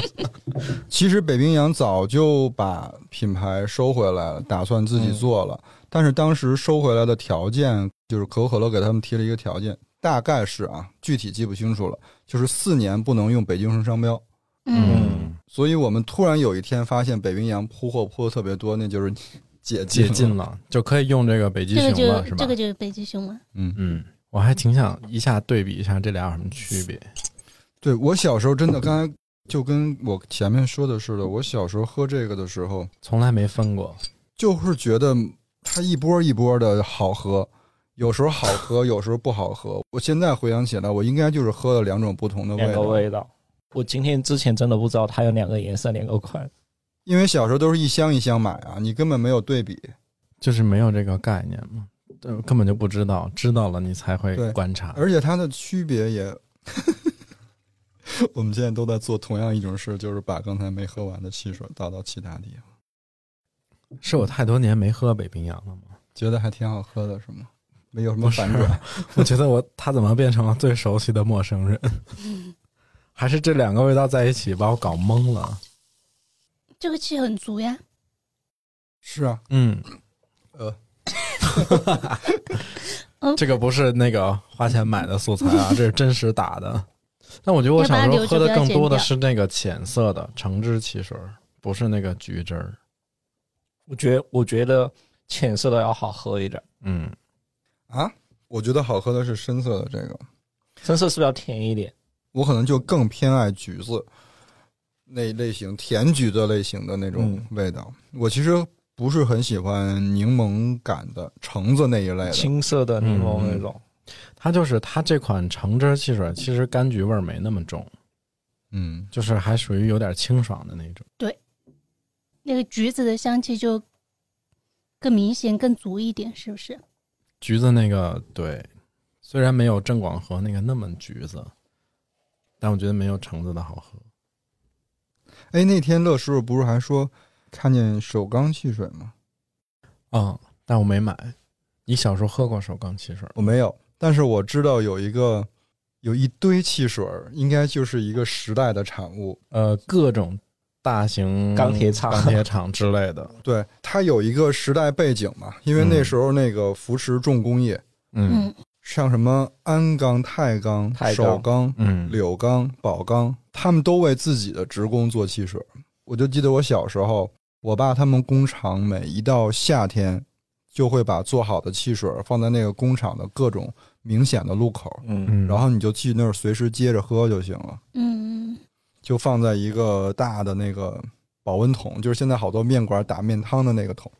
A: 其实北冰洋早就把品牌收回来了，打算自己做了。但是当时收回来的条件就是可口可乐给他们提了一个条件，大概是啊，具体记不清楚了，就是四年不能用北京城商标。
D: 嗯，
A: 所以我们突然有一天发现北冰洋铺货铺的特别多，那就是解
B: 解禁
A: 禁。
B: 了，就可以用这个北极
D: 这个
B: 熊了，是吧？
D: 这个就是北极熊嘛。
A: 嗯，
B: 嗯，我还挺想一下对比一下这俩有什么区别。
A: 对我小时候真的，刚才就跟我前面说的似的，我小时候喝这个的时候，
B: 从来没分过。
A: 就是觉得它一波一波的好喝，有时候好喝，有时候不好喝。我现在回想起来，我应该就是喝了两种不同的味
C: 两个
A: 道，
C: 味道。我今天之前真的不知道它有两个颜色，两个款。
A: 因为小时候都是一箱一箱买啊，你根本没有对比。
B: 就是没有这个概念嘛，呃根本就不知道，知道了你才会观察。
A: 而且它的区别也，我们现在都在做同样一种事，就是把刚才没喝完的汽水倒到其他地方，
B: 是我太多年没喝北冰洋了吗？
A: 觉得还挺好喝的，是吗？没有什么反转。
B: 我觉得我他怎么变成了最熟悉的陌生人？还是这两个味道在一起把我搞懵了？
D: 这个气很足呀。
A: 是啊，
B: 嗯，
A: 呃，
D: 嗯
B: 这个不是那个花钱买的素材啊，这是真实打的。但我觉得我小时候喝的更多的是那个浅色的橙汁汽水，不是那个橘汁儿。
C: 我觉得我觉得浅色的要好喝一点，
B: 嗯，
A: 啊，我觉得好喝的是深色的这个，
C: 深色是不是要甜一点？
A: 我可能就更偏爱橘子那类型甜橘子类型的那种
C: 嗯
A: 味道。我其实不是很喜欢柠檬感的橙子那一类的。
C: 青色的柠檬
B: 嗯
C: 那种。
B: 它就是它这款橙汁汽水，其实柑橘味儿没那么重，
A: 嗯，
B: 就是还属于有点清爽的那种。
D: 那个橘子的香气就更明显、更足一点，是不是？
B: 橘子那个对，虽然没有郑广和那个那么橘子，但我觉得没有橙子的好喝。
A: 哎，那天乐师傅不是还说看见首钢汽水吗？
B: 嗯，但我没买。你小时候喝过首钢汽水？
A: 我没有，但是我知道有一个有一堆汽水，应该就是一个时代的产物。
B: 呃，各种大型
C: 钢铁厂。
B: 钢铁厂之类的。
A: 对，它有一个时代背景嘛，因为那时候那个扶持重工业，
B: 嗯。
D: 嗯。
A: 像什么鞍钢、太钢、
C: 太
A: 首钢、
B: 嗯，
A: 柳钢、宝钢，他们都为自己的职工做汽水。我就记得我小时候，我爸他们工厂每一到夏天，就会把做好的汽水放在那个工厂的各种明显的路口，
C: 嗯，
B: 嗯，
A: 然后你就去那儿随时接着喝就行了，
D: 嗯
A: 就放在一个大的那个保温桶，就是现在好多面馆打面汤的那个桶。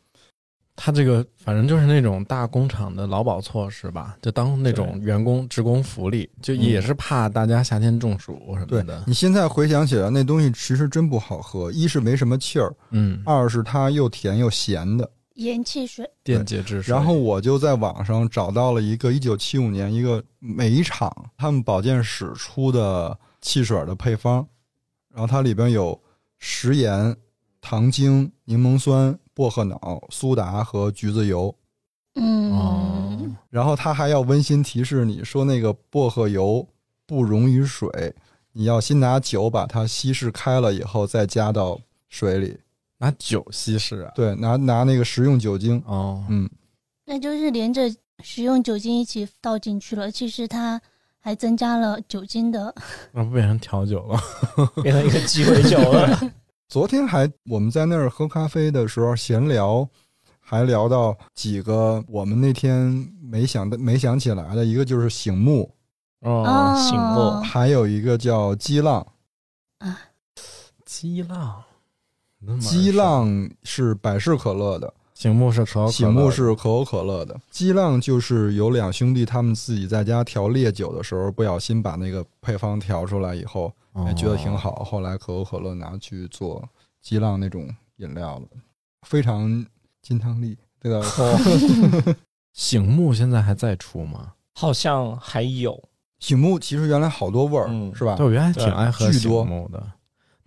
B: 他这个反正就是那种大工厂的劳保措施吧，就当那种员工职工福利，就也是怕大家夏天中暑什么的。
A: 你现在回想起来，那东西其实真不好喝，一是没什么气儿，
B: 嗯，
A: 二是它又甜又咸的。
D: 盐汽水，
B: 电解质水。
A: 然后我就在网上找到了一个一九七五年一个煤厂他们保健室出的汽水的配方，然后它里边有食盐、糖精、柠檬酸、薄荷脑、苏打和橘子油。
D: 嗯，
B: 哦，
A: 然后它还要温馨提示你说那个薄荷油不溶于水，你要先拿酒把它稀释开了以后再加到水里。
B: 拿酒稀释啊。
A: 对，拿拿那个食用酒精，
B: 哦，
A: 嗯，
D: 那就是连着食用酒精一起倒进去了，其实它还增加了酒精的。
B: 那不变成调酒了？
C: 变成一个鸡尾酒了。
A: 昨天还我们在那儿喝咖啡的时候闲聊，还聊到几个我们那天没想的没想起来的，一个就是醒目，
B: 哦，
C: 醒目
A: 还有一个叫激浪。
B: 啊激浪，
A: 激浪是百事可乐的，
B: 醒目是可口可乐的
A: 醒目是可口可乐的。激浪就是有两兄弟他们自己在家调烈酒的时候，不小心把那个配方调出来以后，
B: 哦
A: 哎，觉得挺好。后来可口可乐拿去做激浪那种饮料了，非常金汤力，对吧？
B: 醒目现在还在出吗？
C: 好像还有，
A: 醒目其实原来好多味儿，
C: 嗯
A: 是吧？
B: 对，我原来挺爱喝醒目的，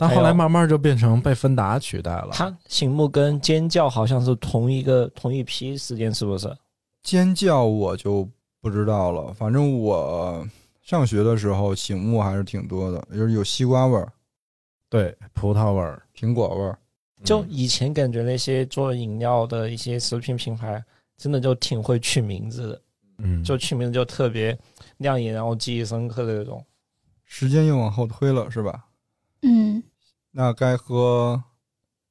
B: 但后来慢慢就变成被芬达取代了。
C: 它醒目跟尖叫好像是同一个同一批时间，是不是？
A: 尖叫我就不知道了，反正我上学的时候醒目还是挺多的，就是有西瓜味儿、
B: 对葡萄味儿，
A: 苹果味儿。
C: 就
B: 嗯
C: 以前感觉那些做饮料的一些食品品牌，真的就挺会取名字的，
B: 嗯，
C: 就取名字就特别亮眼，然后记忆深刻的那种。
A: 时间又往后推了，是吧？
D: 嗯，
A: 那该喝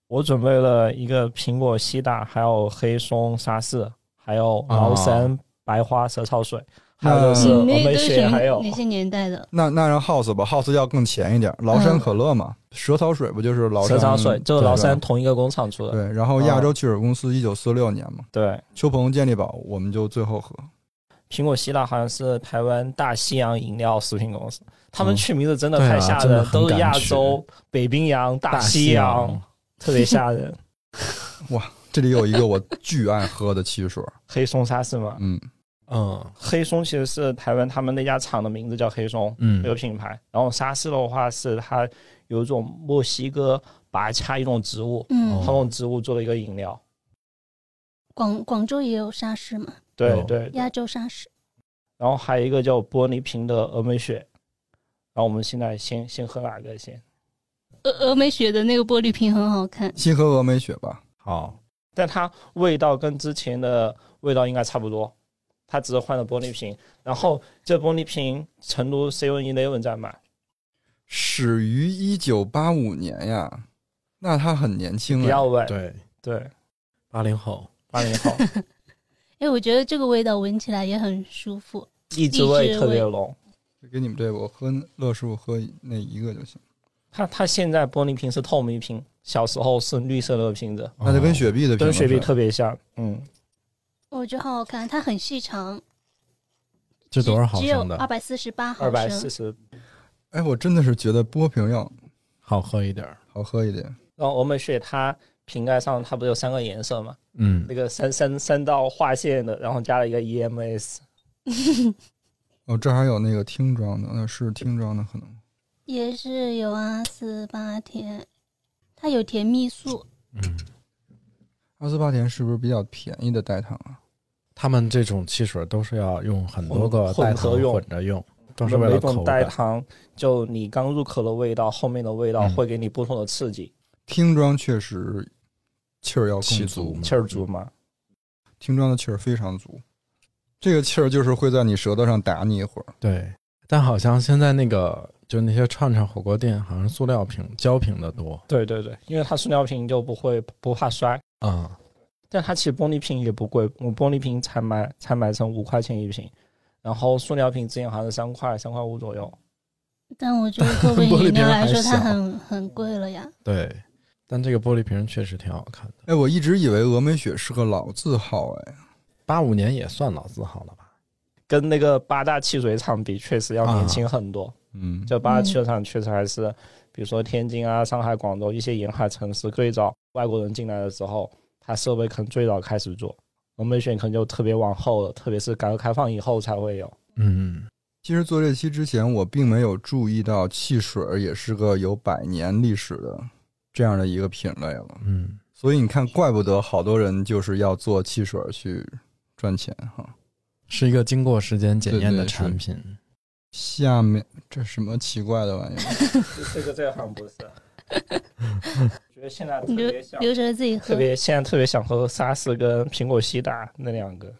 C: 我准备了一个苹果西打，还有黑松沙士，还有崂山白花蛇草水，还有就是
A: 嗯
C: 峨眉
D: 你那个
C: 雪，还有
D: 哪些年代的？
A: 那那让 House 吧，House 要更前一点，崂山可乐嘛，蛇草水不就是崂山
C: 蛇草水，就是崂山同一个工厂出的。
A: 对，然后亚洲汽水公司一九四六年嘛，
C: 对，
A: 邱鹏健力宝我们就最后喝。
C: 苹果西打好像是台湾大西洋饮料食品公司，他们
B: 嗯。
C: 取名字真的太吓人，都是亚洲、北冰洋、大西
B: 西
C: 洋，特别吓人。
A: 哇这里有一个我巨爱喝的汽水，
C: 黑松沙士嘛，
A: 嗯，
B: 嗯。
C: 黑松其实是台湾他们那家厂的名字叫黑松，
B: 嗯。
C: 这个品牌。然后沙士的话是它有一种墨西哥拔恰一种植物，
D: 嗯。
B: 哦，
C: 它用植物做的一个饮料。
D: 广广州也有沙士嘛，
C: 对对，
D: 亚洲沙士。
C: 然后还有一个叫玻璃瓶的峨眉雪。然后我们现在先先喝哪个先？
D: 峨峨眉雪的那个玻璃瓶很好看，
A: 先喝峨眉雪吧。
B: 好，
C: 但它味道跟之前的味道应该差不多，它只是换了玻璃瓶。然后这玻璃瓶成都 Seven Eleven 在卖，
A: 始于一九八五年呀，那他很年轻啊。
B: 对，
C: 对，
B: 八零后，
C: 八零后，
D: 哎，我觉得这个味道闻起来也很舒服。
C: 荔枝味特别浓。
A: 给你们这个，我喝乐事喝那一个就行。
C: 它它现在玻璃瓶是透明瓶，小时候是绿色的瓶子，
A: 那就跟雪碧的瓶子
C: 跟雪碧特别像。嗯，
D: 我觉得好好看，它很细长，
B: 这多少毫
D: 只有
B: 升的
D: 二？百四十八毫
C: 二百四
D: 升。
C: 十。
A: 哎，我真的是觉得波瓶要
B: 好喝一点。
A: 好喝一点。
C: 然后我们雪它瓶盖上它不是有三个颜色嘛？
B: 嗯
C: 那个三三三道划线的，然后加了一个 E EMS。
A: 哦，这还有那个听装的，那是听装的可能。
D: 也是有阿斯巴甜，它有甜蜜素，
B: 嗯，
A: 阿斯巴甜是不是比较便宜的代糖啊？
B: 他们这种汽水都是要用很多个
C: 混
B: 代糖
C: 混合用
B: 混着用，都是为了
C: 每种
B: 口感。
C: 代糖，就你刚入口的味道，后面的味道
B: 嗯
C: 会给你不同的刺激。
A: 听装确实气儿要更
B: 气足
A: 足，
C: 气儿足嘛。
A: 听装的气儿非常足。这个气儿就是会在你舌头上打你一会儿。
B: 对，但好像现在那个就那些串串火锅店，好像塑料瓶、胶瓶的多
C: 对对对，因为它塑料瓶就不会不怕摔，
B: 啊、
C: 但它其实玻璃瓶也不贵，我玻璃瓶才买才买成五块钱一瓶，然后塑料瓶之前好像是三块三块五左右。
D: 但我觉得作为
B: 玻璃
D: 饮料
B: 瓶还
D: 来说，它很很贵了呀。
B: 对，但这个玻璃瓶确实挺好看的。
A: 哎，我一直以为峨眉雪是个老字号，哎，
B: 八五年也算老字号了吧？
C: 跟那个八大汽水厂比，确实要年轻很多。
A: 嗯，
C: 这八大汽水厂确实还是，比如说天津啊、上海、广州一些沿海城市，最早外国人进来的时候，它设备可能最早开始做。峨眉雪可能就特别往后了，特别是改革开放以后才会有。
B: 嗯，
A: 其实做这期之前，我并没有注意到汽水儿也是个有百年历史的这样的一个品类了。
B: 嗯，
A: 所以你看，怪不得好多人就是要做汽水儿去赚钱哈。
B: 是一个经过时间检验的
A: 对对是
B: 产品。
A: 下面这什么奇怪的玩意儿？
C: 这个这个好像不是。觉得现在特
D: 留
C: 别想，
D: 留着自己喝。
C: 特别现在特别想喝沙士跟苹果西达那两个。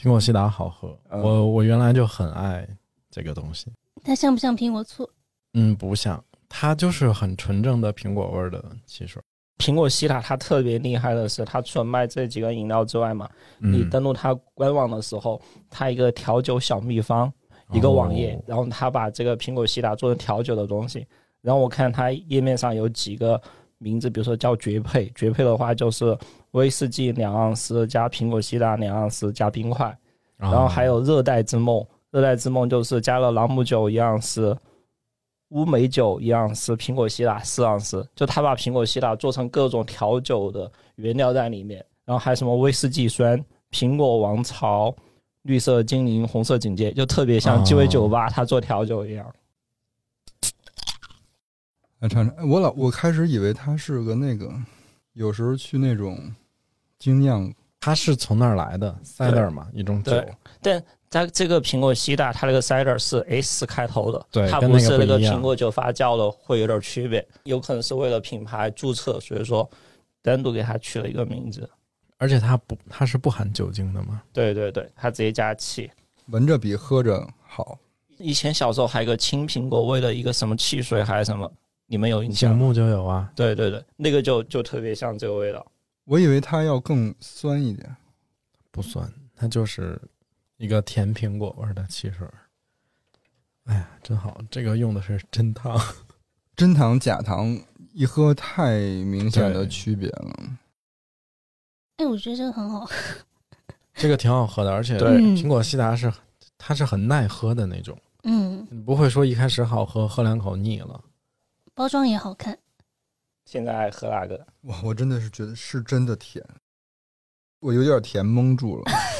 B: 苹果西达好喝，
C: 嗯
B: 我我原来就很爱这个东西。
D: 它像不像苹果醋？
B: 嗯，不像，它就是很纯正的苹果味儿的汽水。
C: 苹果西塔它特别厉害的是，它除了卖这几个饮料之外嘛，你
B: 嗯，
C: 登录它官网的时候，它一个调酒小秘方一个网页，
B: 哦
C: 然后它把这个苹果西塔做成调酒的东西，然后我看它页面上有几个名字，比如说叫绝配，绝配的话就是威士忌两盎司加苹果西塔两盎司加冰块，
B: 哦
C: 然后还有热带之梦，热带之梦就是加了朗姆酒一盎司。乌梅酒一盎司，苹果西打四盎司，就他把苹果西打做成各种调酒的原料在里面，然后还有什么威士忌酸、苹果王朝、绿色精灵、红色警戒，就特别像鸡尾酒吧他做调酒一样。
A: 来尝尝。我老我开始以为他是个那个，有时候去那种精酿，
B: 它是从那儿来的 cider 嘛，一种酒。
C: 对但它这个苹果西大，它那个 cider 是 S 开头的，它
B: 对它不
C: 是那个苹果酒发酵的，会有点区别，有可能是为了品牌注册，所以说单独给它取了一个名字。
B: 而且它不，它是不含酒精的吗。
C: 对对对，它直接加气。
A: 闻着比喝着好。
C: 以前小时候还有个青苹果味的一个什么汽水还是什么，你们有印象吗？
B: 醒目就有啊，
C: 对对对，那个就就特别像这个味道。
A: 我以为它要更酸一点。
B: 不酸，它就是一个甜苹果味儿的汽水儿。哎呀，真好，这个用的是真 糖。
A: 真糖假糖一喝太明显的区别了。
D: 哎，我觉得这个很好喝。
B: 这个挺好喝的，而且
C: 对
D: 嗯
B: 苹果西达是它是很耐喝的那种，
D: 嗯，
B: 你不会说一开始好喝，喝两口腻了。
D: 包装也好看。
C: 现在喝哪个？
A: 哇，我真的是觉得是真的甜，我有点甜蒙住了。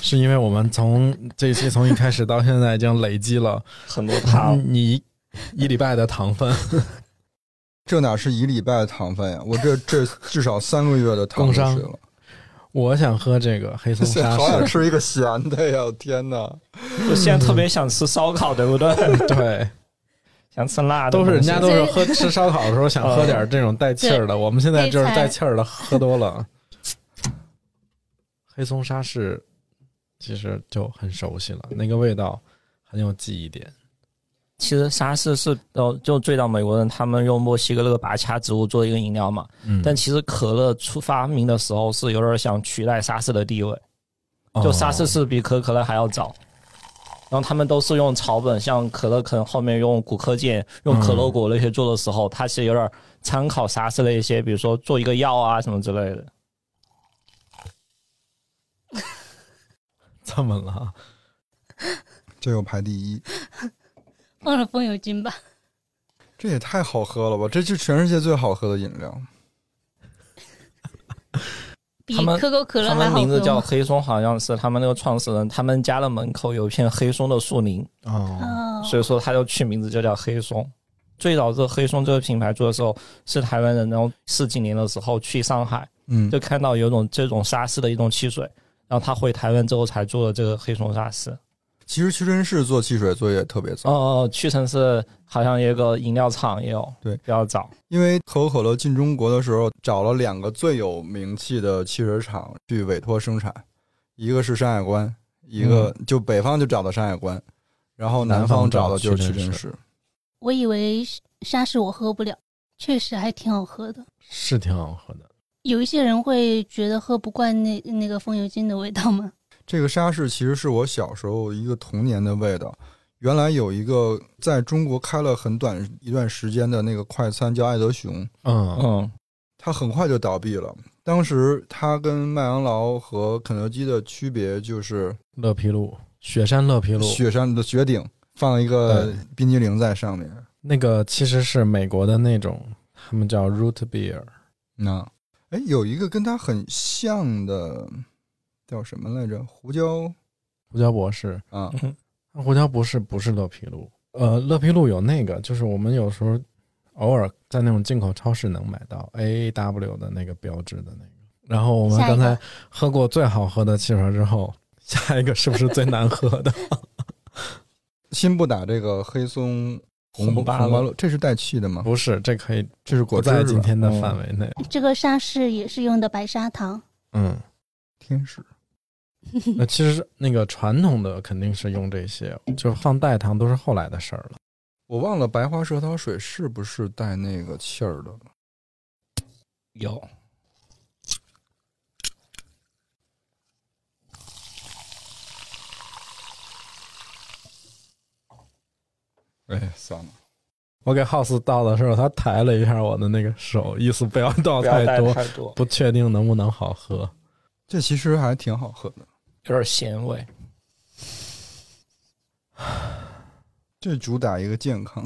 B: 是因为我们从这一期从一开始到现在已经累积了
C: 很多糖，
B: 你一一礼拜的糖分，
A: 这哪是一礼拜的糖分呀？我这这至少三个月的糖
B: 工伤
A: 水了。
B: 我想喝这个黑松 沙
A: 好想，吃一个咸的呀！天哪，
C: 我现在特别想吃烧烤，对不对？
B: 对，
C: 想吃辣的
B: 都，是人家都是喝吃烧烤的时候想喝点这种带气儿的，我们现在就是带气儿的喝多了。黑松沙士其实就很熟悉了，那个味道很有记忆点。
C: 其实沙士是呃，就最早美国人他们用墨西哥那个拔恰植物做一个饮料嘛。
B: 嗯，
C: 但其实可乐出发明的时候是有点想取代沙士的地位，就沙士
B: 哦
C: 是比可口可乐还要早。然后他们都是用草本，像可乐可能后面用骨科碱、用可乐果那些做的时候，它其实有点参考沙士的一些，比如说做一个药啊什么之类的。
B: 怎么了？
A: 这又排第一，
D: 放了风油精吧。
A: 这也太好喝了吧！这是全世界最好喝的饮料。
D: 比
C: 他们
D: 可口可乐
C: 他们
D: 还好喝吗？
C: 名字叫黑松，好像是他们那个创始人，他们家的门口有一片黑松的树林，
B: 哦，
D: 哦，
C: 所以说他就取名字就叫黑松。最早这黑松这个品牌做的时候，是台湾人，然后四几年的时候去上海，
A: 嗯，
C: 就看到有种这种沙士的一种汽水，然后他回台湾之后才做的这个黑松沙士。
A: 其实屈臣氏做汽水做也特别早，
E: 哦哦，屈臣氏好像有个饮料厂也有，
A: 对
E: 比较早。
A: 因为可口可乐进中国的时候，找了两个最有名气的汽水厂去委托生产，一个是山海关，一个、就北方就找到山海关，然后南方找的就是屈臣氏。
D: 我以为沙士我喝不了，确实还挺好喝的。
B: 是挺好喝的。
D: 有一些人会觉得喝不惯那那个风油精的味道吗？
A: 这个沙士其实是我小时候一个童年的味道。原来有一个在中国开了很短一段时间的那个快餐叫爱德熊，
B: 嗯，
E: 嗯，
A: 它很快就倒闭了。当时它跟麦当劳和肯德基的区别就是
B: 乐皮露，雪山乐皮露，
A: 雪山的雪顶放一个冰激凌在上面。
B: 那个其实是美国的那种，他们叫 root beer，
A: 那哎，有一个跟它很像的叫什么来着？胡椒
B: 胡椒博士。
A: 啊，
B: 胡椒博士不是乐皮露，呃，乐皮露有那个，就是我们有时候偶尔在那种进口超市能买到 A W 的那个标志的那个。然后我们刚才喝过最好喝的汽水之后，下一个是不是最难喝的？
A: 新不打这个黑松红
E: 红八乐
A: 红八乐，这是带气的吗？
B: 不是，这可以
A: 这是
B: 不在今天的
E: 嗯
B: 范围内。
D: 这个沙士也是用的白砂糖，
B: 嗯，
A: 天使
B: 那其实那个传统的肯定是用这些，就放代糖都是后来的事儿了。
A: 我忘了白花蛇桃水是不是带那个气儿的了？
E: 有。
A: 哎，算了，
B: 我给 House 倒的时候，他抬了一下我的那个手，意思不要倒太多，
E: 太多，
B: 不确定能不能好喝。
A: 这其实还挺好喝的。
E: 有点咸味。
A: 这主打一个健康，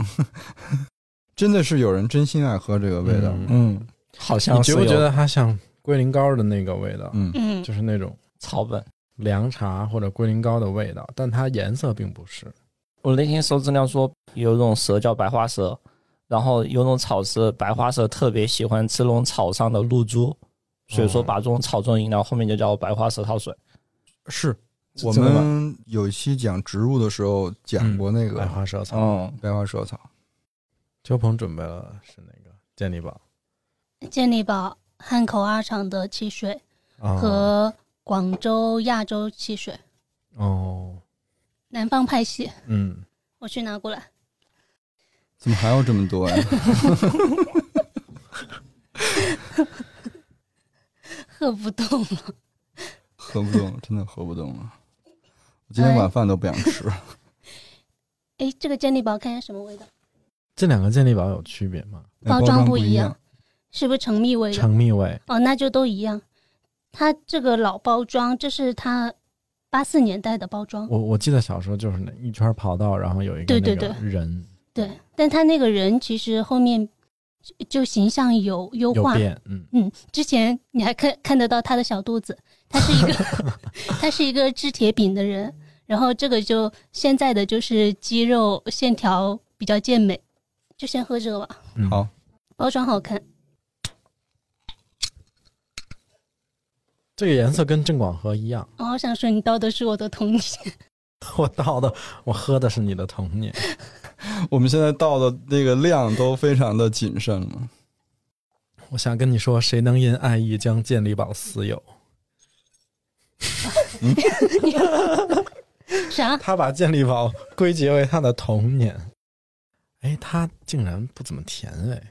A: 真的是有人真心爱喝这个味道。
B: 嗯
E: 嗯，好像是
B: 你觉不觉得它像龟苓膏的那个味道？
A: 嗯，
D: 嗯，
B: 就是那种
E: 草本？
B: 凉茶或者龟苓膏的味道，但它颜色并不是。
E: 我那天搜资料说，有一种蛇叫白花蛇，然后有种草是白花蛇特别喜欢吃那种草上的露珠，所以说
B: 哦。
E: 把这种草种饮料后面就叫白花蛇套水。
A: 是我们有一期讲植物的时候讲过那个
B: 白花蛇草，
E: 嗯，
A: 白花蛇草。
B: 秋鹏准备了是那个？健力宝。
D: 健力宝汉口二厂的汽水
B: 啊
D: 和广州亚洲汽水，
B: 哦，
D: 南方派系，
B: 嗯，
D: 我去拿过来。
A: 怎么还有这么多呀？
D: 喝不动了，
A: 喝不动，真的喝不动了。我今天晚饭都不想吃。
D: 哎，这个健力宝看一下什么味道？
B: 这两个健力宝有区别吗？
A: 哎
D: 包装不一样，是不是橙蜜味的？
B: 橙蜜味，
D: 哦，那就都一样。它这个老包装，这是它八四年代的包装，
B: 我我记得小时候就是那一圈跑道，然后有一个
D: 对对
B: 那个人。
D: 对。但他那个人其实后面就就形象有优化。
B: 变，嗯，
D: 嗯，之前你还看看得到他的小肚子，他是一个 他是一个制铁饼的人，然后这个就现在的就是肌肉线条比较健美，就先喝这个吧，
B: 嗯。
A: 好，
D: 包装好看。
B: 这个颜色跟郑广和一样。
D: 我好想说你倒的是我的童年，
B: 我倒的，我喝的是你的童年。
A: 我们现在倒的那个量都非常的谨慎了。
B: 我想跟你说，谁能因爱意将健力宝私有？
D: 啥？
B: 他把健力宝归结为他的童年。哎，他竟然不怎么甜哎，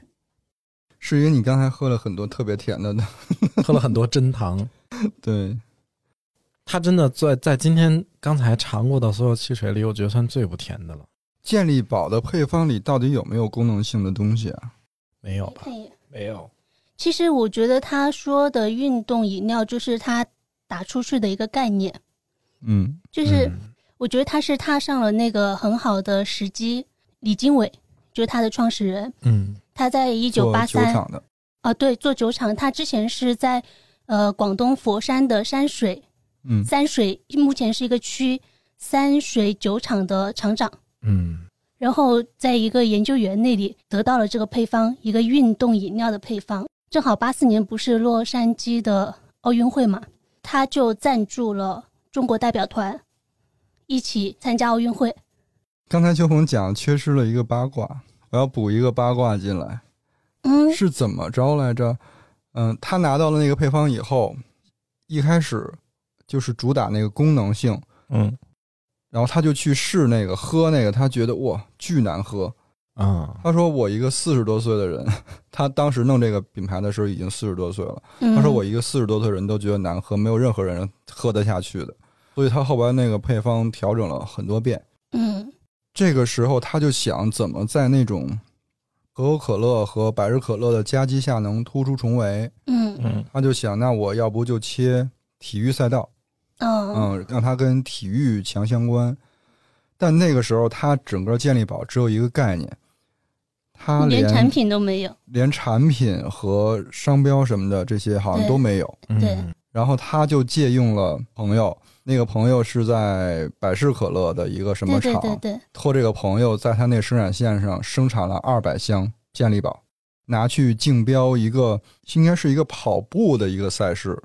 A: 是因为你刚才喝了很多特别甜的，
B: 喝了很多真糖。
A: 对，
B: 他真的在在今天刚才尝过的所有汽水里，我觉得算最不甜的了。
A: 健力宝的配方里到底有没有功能性的东西啊？
B: 没有吧？
E: 没有。
D: 其实我觉得他说的运动饮料就是他打出去的一个概念，
A: 嗯，
D: 就是
B: 嗯
D: 我觉得他是踏上了那个很好的时机。李经纬就是他的创始人，
B: 嗯
D: 他在一九八三啊，对，做酒厂。他之前是在呃广东佛山的山水
A: 嗯，
D: 山水，目前是一个区山水酒厂的厂长。
B: 嗯
D: 然后在一个研究员那里得到了这个配方，一个运动饮料的配方。正好八四年不是洛杉矶的奥运会嘛，他就赞助了中国代表团，一起参加奥运会。
A: 刚才秋红讲缺失了一个八卦，我要补一个八卦进来，
D: 嗯
A: 是怎么着来着？嗯，他拿到了那个配方以后，一开始就是主打那个功能性，
E: 嗯，
A: 然后他就去试那个喝那个，他觉得哇巨难喝。
B: 啊，
A: 他说我一个四十多岁的人，他当时弄这个品牌的时候已经四十多岁了。
D: 嗯，
A: 他说我一个四十多岁的人都觉得难喝，没有任何人喝得下去的。所以他后边那个配方调整了很多遍。
D: 嗯
A: 这个时候他就想怎么在那种可口可乐和百事可乐的夹击下能突出重围。
D: 嗯
E: 嗯
A: 他就想，那我要不就切体育赛道，
D: 嗯
A: 嗯，让它跟体育强相关。但那个时候，他整个健力宝只有一个概念，他连
D: 连产品都没有。
A: 连产品和商标什么的这些好像都没有。
D: 对
B: 嗯
A: 然后他就借用了朋友，那个朋友是在百事可乐的一个什么
D: 对
A: 厂，
D: 对对对，
A: 托这个朋友在他那生产线上生产了二百箱健力宝，拿去竞标一个应该是一个跑步的一个赛事。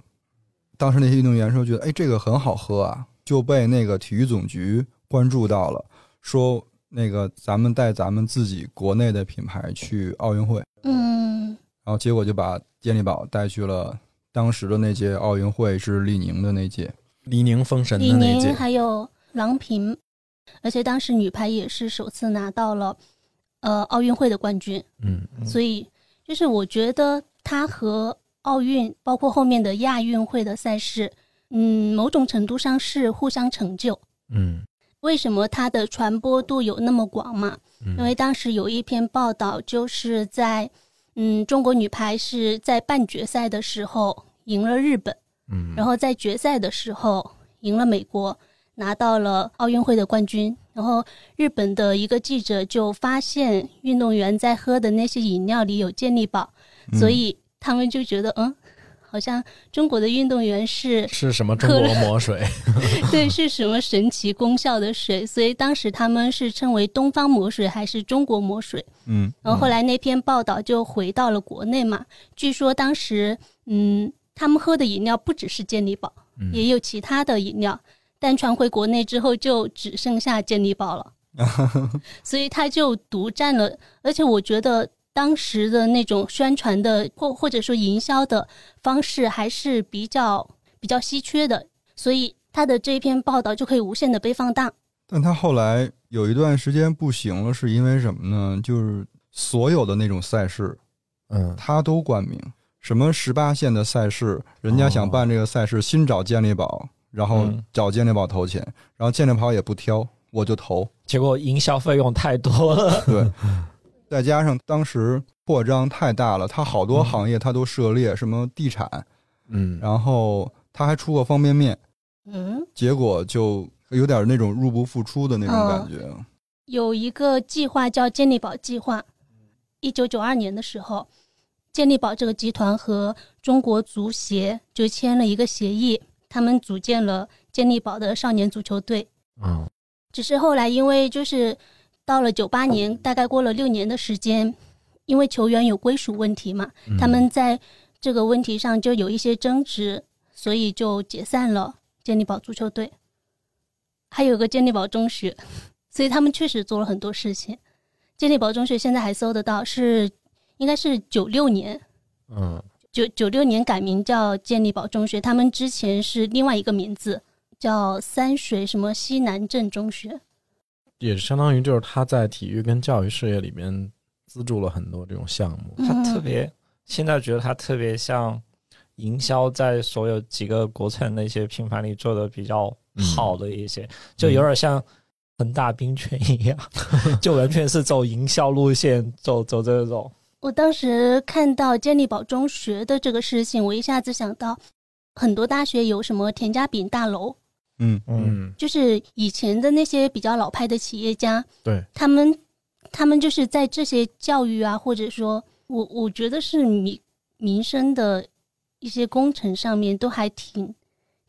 A: 当时那些运动员说觉得，哎，这个很好喝啊，就被那个体育总局关注到了，说那个咱们带咱们自己国内的品牌去奥运会，
D: 嗯。
A: 然后结果就把健力宝带去了当时的那届奥运会是李宁的那届。
B: 李宁封神
D: 李宁
B: 的那届，
D: 还有郎平，而且当时女排也是首次拿到了呃奥运会的冠军，
B: 嗯
E: 嗯
D: 所以就是我觉得它和奥运包括后面的亚运会的赛事，嗯，某种程度上是互相成就。
B: 嗯
D: 为什么它的传播度有那么广嘛？
B: 嗯，
D: 因为当时有一篇报道，就是在嗯中国女排是在半决赛的时候赢了日本。
B: 嗯，
D: 然后在决赛的时候赢了美国，拿到了奥运会的冠军。然后日本的一个记者就发现运动员在喝的那些饮料里有健力宝，
A: 嗯
D: 所以他们就觉得，嗯，好像中国的运动员是
B: 是什么中国魔水？
D: 对是什么神奇功效的水，所以当时他们是称为东方魔水还是中国魔水。
A: 嗯
D: 然后后来那篇报道就回到了国内嘛，据说当时嗯，他们喝的饮料不只是健力宝。
B: 嗯
D: 也有其他的饮料，但传回国内之后就只剩下健力宝了，所以他就独占了。而且我觉得当时的那种宣传的或或者说营销的方式还是比较比较稀缺的，所以他的这一篇报道就可以无限的被放大。
A: 但他后来有一段时间不行了，是因为什么呢？就是所有的那种赛事，
B: 嗯
A: 他都冠名。什么十八线的赛事，人家想办这个赛事，新找健力宝，然后
E: 嗯
A: 找健力宝投钱，然后健力宝也不挑，我就投。
E: 结果营销费用太多了。
A: 对，再加上当时扩张太大了，他好多行业他都涉猎，什么地产，
B: 嗯，
A: 然后他还出过方便面，
D: 嗯，
A: 结果就有点那种入不敷出的那种感觉。
D: 有一个计划叫健力宝计划，一九九二年的时候，健力宝这个集团和中国足协就签了一个协议，他们组建了健力宝的少年足球队。
B: 嗯
D: 只是后来因为就是到了九八年，大概过了六年的时间，因为球员有归属问题嘛，
B: 嗯
D: 他们在这个问题上就有一些争执，所以就解散了健力宝足球队。还有个健力宝中学，所以他们确实做了很多事情。健力宝中学现在还搜得到，是应该是九六年，
B: 嗯
D: 九九六年改名叫健力宝中学，他们之前是另外一个名字，叫三水什么西南镇中学。
B: 也相当于就是他在体育跟教育事业里面资助了很多这种项目。
E: 他特别，现在觉得他特别像营销，在所有几个国产那些品牌里做的比较好的一些，就有点像恒大冰泉一样，就完全是走营销路线，走走这种。
D: 我当时看到健力宝中学的这个事情，我一下子想到，很多大学有什么田家炳大楼，
A: 嗯。
B: 嗯，
D: 就是以前的那些比较老派的企业家，
B: 对，
D: 他们他们就是在这些教育啊，或者说我我觉得是民民生的一些工程上面，都还挺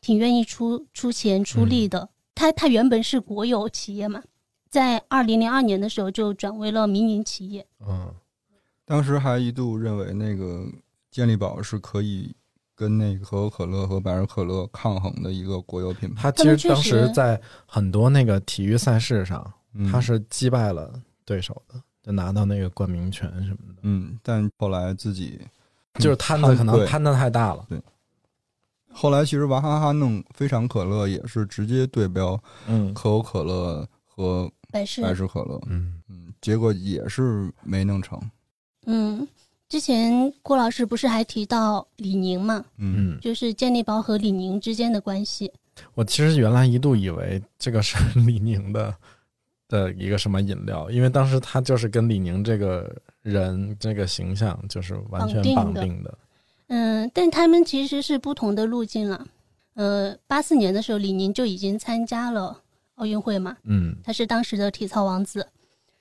D: 挺愿意出出钱出力的。他他原本是国有企业嘛，在二零零二年的时候就转为了民营企业。
B: 嗯。
A: 当时还一度认为那个健力宝是可以跟那个可口可乐和百事可乐抗衡的一个国有品牌。
B: 他其实当时在很多那个体育赛事上，
A: 嗯
B: 他是击败了对手的，就拿到那个冠名权什么的。
A: 嗯，但后来自己
B: 就是摊子可能摊的太大了。
A: 对后来其实娃哈哈弄非常可乐也是直接对标
E: 嗯，
A: 可口可乐和
D: 百事
A: 百事可乐，
B: 嗯，
A: 嗯，结果也是没弄成。
D: 嗯，之前郭老师不是还提到李宁嘛，
A: 嗯，
B: 嗯，
D: 就是健力宝和李宁之间的关系。
B: 我其实原来一度以为这个是 李宁的的一个什么饮料，因为当时他就是跟李宁这个人这个形象就是完全绑
D: 绑定的
B: 定的。
D: 嗯，但他们其实是不同的路径了。呃，八四年的时候，李宁就已经参加了奥运会嘛，
B: 嗯
D: 他是当时的体操王子。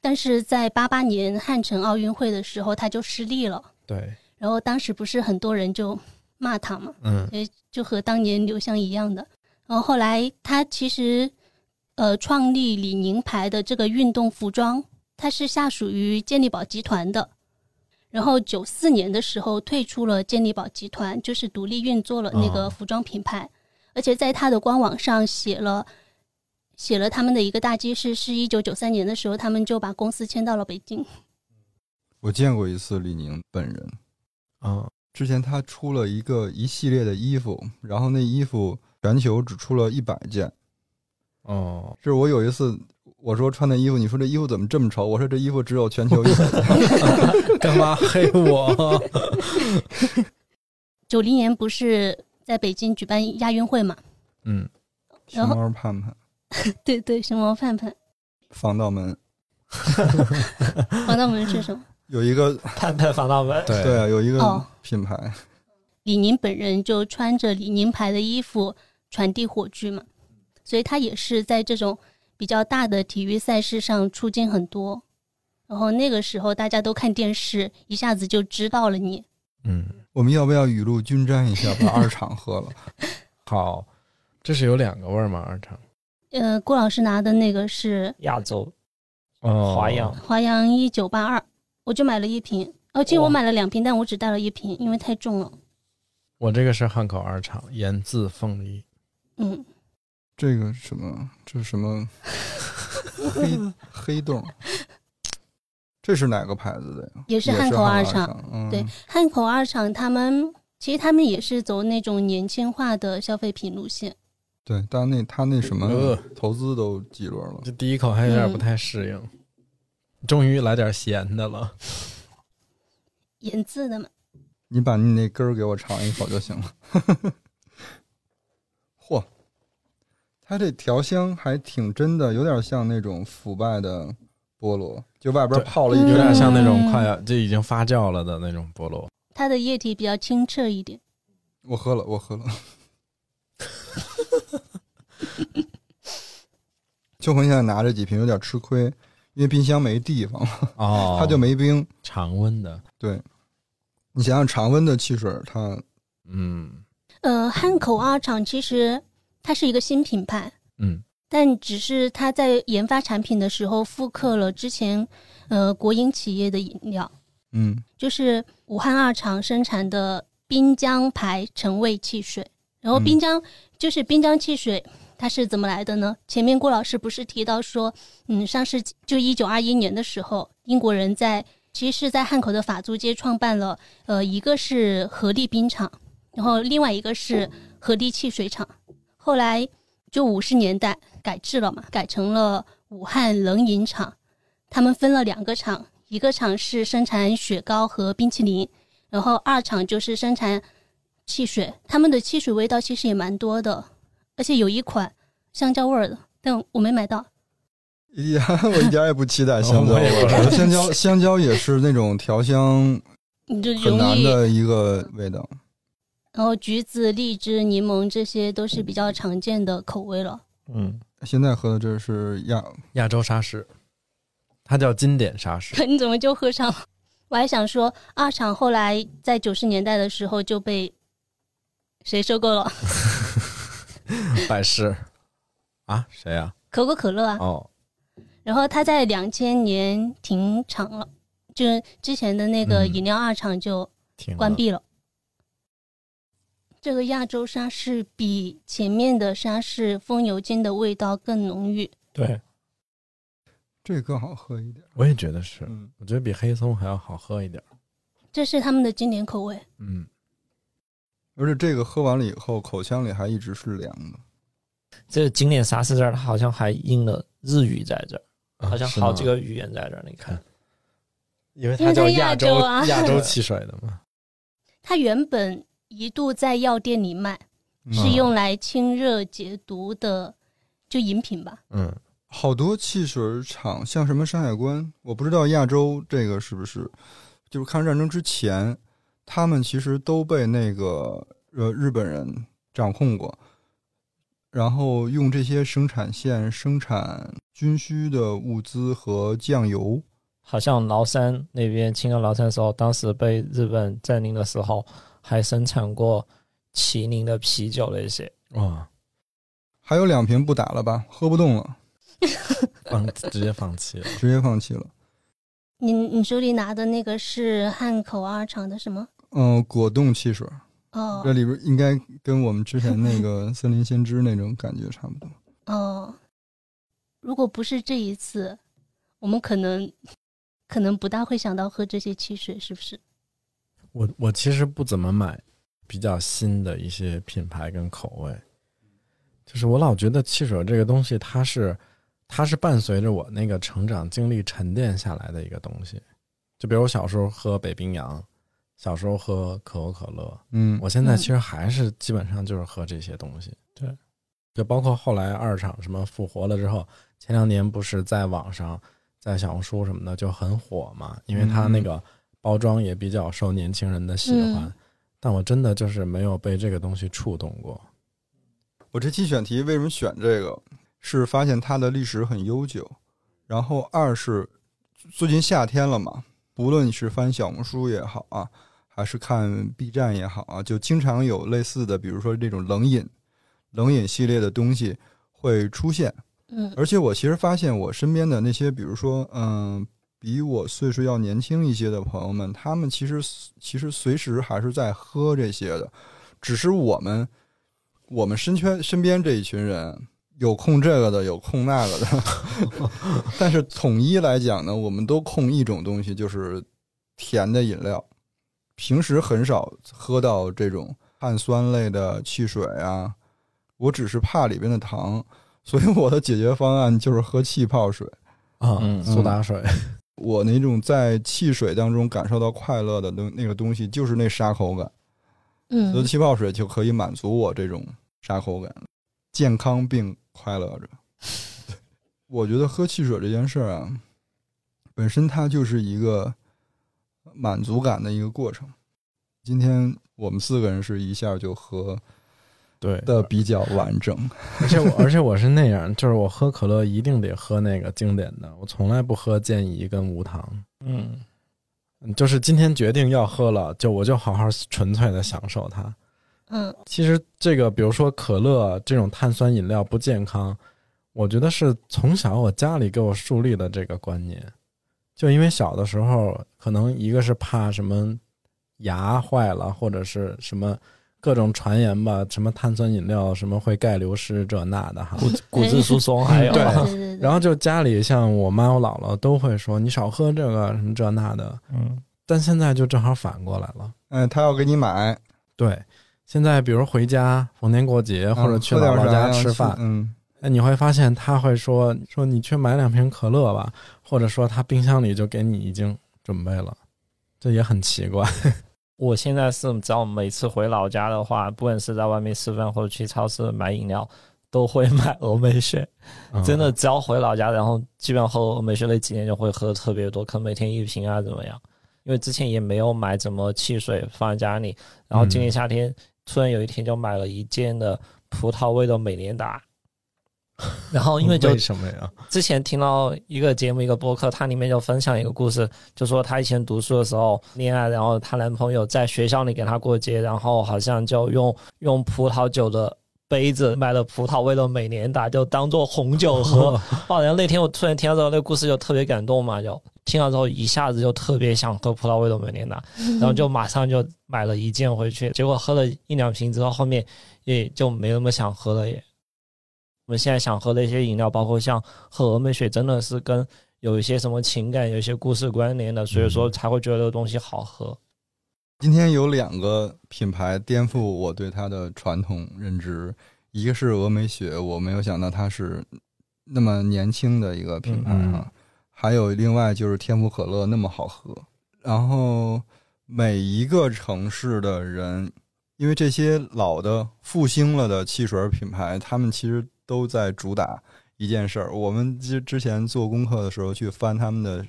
D: 但是在八八年汉城奥运会的时候，他就失利了。
B: 对，
D: 然后当时不是很多人就骂他嘛，
B: 嗯
D: 诶，就和当年刘翔一样的。然后后来他其实，呃，创立李宁牌的这个运动服装，它是下属于健力宝集团的。然后九四年的时候退出了健力宝集团，就是独立运作了那个
B: 哦
D: 服装品牌，而且在他的官网上写了写了他们的一个大记事，是一九九三年的时候，他们就把公司迁到了北京。
A: 我见过一次李宁本人，
B: 啊
A: 之前他出了一个一系列的衣服，然后那衣服全球只出了一百件。
B: 哦，
A: 就是我有一次我说穿的衣服，你说这衣服怎么这么丑？我说这衣服只有全球一百件。
B: 干嘛黑我？
D: 九零年不是在北京举办亚运会嘛？
B: 嗯，
A: 熊猫盼盼，
D: 对对，熊猫盼盼，
A: 防盗门
D: 防盗门是什么？
A: 有一个
C: 盼盼防盗门，
B: 对
A: 对啊，有一个
D: 哦
A: 品牌，
D: 李宁本人就穿着李宁牌的衣服传递火炬嘛，所以他也是在这种比较大的体育赛事上出镜很多。然后那个时候大家都看电视，一下子就知道了你。
B: 嗯，
A: 我们要不要雨露均沾一下，把二厂喝了？
B: 好，这是有两个味儿吗？二厂
D: 呃，郭老师拿的那个是
E: 亚洲
B: 哦，
E: 华阳
D: 华阳一九八二，我就买了一瓶。哦，其实我买了两瓶，但我只带了一瓶，因为太重了。
B: 我这个是汉口二厂盐渍凤梨，
D: 嗯，
A: 这个什么？这是什么？黑黑洞？这是哪个牌子的呀？
D: 也是
A: 是
D: 汉口二
A: 厂
D: 厂。。
A: 嗯，
D: 对汉口二厂他们其实他们也是走那种年轻化的消费品路线。
A: 对，但那他那什么
B: 呃
A: 投资都几轮了。
B: 这第一口还有点不太适应，终于来点咸的了。
D: 盐渍的嘛，
A: 你把你那根儿给我尝一口就行了。嚯，它这调香还挺真的，有点像那种腐败的菠萝，就外边泡了一
D: 嗯
B: 有点像那种
D: 嗯
B: 快要就已经发酵了的那种菠萝。
D: 它的液体比较清澈一点。
A: 我喝了，我喝了。秋鹏现在拿着几瓶有点吃亏，因为冰箱没地方，
B: 哦，
A: 它就没冰。
B: 常温的，
A: 对，你想想常温的汽水，它
B: 嗯
D: 呃，汉口二厂其实它是一个新品牌，
B: 嗯
D: 但只是它在研发产品的时候复刻了之前呃国营企业的饮料，
A: 嗯
D: 就是武汉二厂生产的滨江牌陈味汽水。然后
A: 嗯
D: 滨江、就是滨江汽水，它是怎么来的呢？前面郭老师不是提到说，嗯，上世纪就一九二一年的时候，英国人在其实是在汉口的法租界创办了，呃，一个是合力冰厂，然后另外一个是合力汽水厂。后来就五十年代改制了嘛，改成了武汉冷饮厂。他们分了两个厂，一个厂是生产雪糕和冰淇淋，然后二厂就是生产汽水。他们的汽水味道其实也蛮多的，而且有一款香蕉味儿的，但我没买到。
A: 哎呀，我一点也不期待香蕉味儿。香蕉 香蕉也是那种调香很
D: 容易，
A: 难的一个味道。
D: 然后橘子、荔枝、柠檬这些都是比较常见的口味了。
E: 嗯，
A: 现在喝的这是亚
B: 亚洲沙士，它叫经典沙士。
D: 你怎么就喝上了？我还想说，二厂后来在九十年代的时候就被谁收购了？
B: 百事啊，谁呀、
D: 可口可乐啊。
B: 哦，
D: 然后它在两千年停产了，就是之前的那个
B: 嗯
D: 饮料二厂就关闭了。这个亚洲沙士比前面的沙士风油精的味道更浓郁。
E: 对，
A: 这个更好喝一点。
B: 我也觉得是，
A: 嗯，
B: 我觉得比黑松还要好喝一点。
D: 这是他们的经典口味。
B: 嗯，
A: 而且这个喝完了以后，口腔里还一直是凉的。
C: 这个经典沙士这儿，它好像还印了日语在这儿，
B: 啊
C: 好像好几个语言在这儿。你看，
B: 因为
D: 它
B: 它叫亚
D: 亚洲啊
B: 亚洲汽水的嘛。
D: 它原本一度在药店里卖，
A: 嗯
D: 是用来清热解毒的，就饮品吧。
B: 嗯，
A: 好多汽水厂，像什么山海关，我不知道亚洲这个是不是，就是抗日战争之前，他们其实都被那个呃日本人掌控过，然后用这些生产线生产军需的物资和酱油。
C: 好像崂山那边清热崂山的时候，当时被日本占领的时候，还生产过麒麟的啤酒那些。
B: 哇，
A: 还有两瓶不打了吧，喝不动了，
B: 放直接放弃了。
A: 直接放弃了。
D: 你你手里拿的那个是汉口二厂的什么？
A: 嗯、果冻汽水，
D: 哦
A: 这里边应该跟我们之前那个 森林先知那种感觉差不多。
D: 哦，如果不是这一次，我们可能可能不大会想到喝这些汽水，是不是？
B: 我我其实不怎么买比较新的一些品牌跟口味，就是我老觉得汽水这个东西，它是它是伴随着我那个成长经历沉淀下来的一个东西。就比如我小时候喝北冰洋，小时候喝可口可乐，
A: 嗯，
B: 我现在其实还是基本上就是喝这些东西。
C: 对，
B: 就包括后来二厂什么复活了之后，前两年不是在网上，在小红书什么的就很火嘛，因为它那个包装也比较受年轻人的喜欢。
D: 嗯
B: 但我真的就是没有被这个东西触动过。
A: 我这期选题为什么选这个？是发现它的历史很悠久，然后二是最近夏天了嘛，不论你是翻小红书也好啊，还是看 B 站也好啊，就经常有类似的，比如说这种冷饮、冷饮系列的东西会出现。
D: 嗯
A: 而且我其实发现我身边的那些，比如说，嗯，比我岁数要年轻一些的朋友们，他们其实其实随时还是在喝这些的，只是我们我们身圈身边这一群人有控这个的，有控那个的，但是统一来讲呢，我们都控一种东西，就是甜的饮料。平时很少喝到这种碳酸类的汽水啊，我只是怕里边的糖。所以我的解决方案就是喝气泡水。
B: 啊，
C: 嗯
B: 苏打水，
A: 我那种在汽水当中感受到快乐的东那个东西，就是那沙口感。嗯所以
D: 嗯
A: 气泡水就可以满足我这种沙口感，健康并快乐着。我觉得喝汽水这件事儿啊，本身它就是一个满足感的一个过程。今天我们四个人是一下就喝
B: 对
A: 的比较完整，
B: 而且我 而且我是那样，就是我喝可乐一定得喝那个经典的，我从来不喝健怡跟无糖。
C: 嗯，
B: 就是今天决定要喝了，就我就好好纯粹的享受它。
D: 嗯
B: 其实这个，比如说可乐这种碳酸饮料不健康，我觉得是从小我家里给我树立的这个观念。就因为小的时候，可能一个是怕什么牙坏了，或者是什么各种传言吧，什么碳酸饮料什么会钙流失这那的哈。
C: 骨骨质疏松还有
B: 对，然后就家里像我妈我姥姥都会说你少喝这个什么这那的，
C: 嗯，
B: 但现在就正好反过来了。
A: 嗯，他要给你买，
B: 对，现在比如回家逢年过节或者去姥姥家吃饭，
A: 嗯，
B: 哎，你会发现他会说说你去买两瓶可乐吧，或者说他冰箱里就给你已经准备了，这也很奇怪。
C: 我现在是只要每次回老家的话，不管是在外面吃饭或者去超市买饮料，都会买峨眉雪。
B: 嗯
C: 真的，只要回老家，然后基本上喝峨眉雪那几年就会喝的特别多，可能每天一瓶啊怎么样？因为之前也没有买什么汽水放在家里，然后今年夏天、突然有一天就买了一件的葡萄味的美年达。然后因为就
B: 为什么呀？
C: 之前听到一个节目，一个播客，它里面就分享一个故事，就说她以前读书的时候恋爱，然后她男朋友在学校里给她过节，然后好像就用用葡萄酒的杯子买了葡萄味的美年达，就当做红酒喝。哦，然后那天我突然听到这个那个故事，就特别感动嘛，就听了之后一下子就特别想喝葡萄味的梅莲娜，然后就马上就买了一件回去，结果喝了一两瓶之后，后面也就没那么想喝了耶。我们现在想喝的一些饮料，包括像喝峨眉雪，真的是跟有一些什么情感、有一些故事关联的，所以说才会觉得这个东西好喝。
A: 今天有两个品牌颠覆我对它的传统认知，一个是峨眉雪，我没有想到它是那么年轻的一个品牌
B: 嗯
A: 啊，还有另外就是天府可乐那么好喝。然后每一个城市的人，因为这些老的复兴了的汽水品牌，他们其实都在主打一件事儿。我们之之前做功课的时候去翻他们的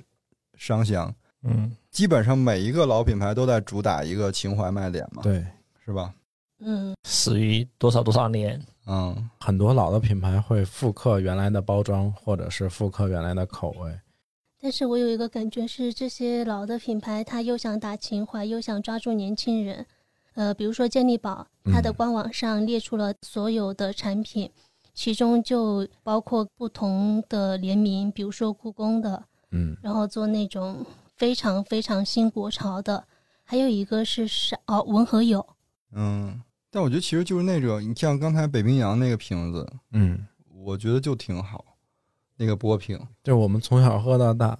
A: 商箱，
C: 嗯，
A: 基本上每一个老品牌都在主打一个情怀卖点嘛，
B: 对，
A: 是吧？
D: 嗯，
C: 始于多少多少年，
A: 嗯，
B: 很多老的品牌会复刻原来的包装，或者是复刻原来的口味。
D: 但是我有一个感觉是，这些老的品牌，它又想打情怀，又想抓住年轻人。呃，比如说健力宝，它的
B: 嗯。
D: 官网上列出了所有的产品，其中就包括不同的联名，比如说故宫的，
B: 嗯，
D: 然后做那种非常非常新国潮的，还有一个是啥哦，文和友，
A: 嗯，但我觉得其实就是那种，你像刚才北冰洋那个瓶子，
B: 嗯，
A: 我觉得就挺好，那个波瓶，
B: 就我们从小喝到大，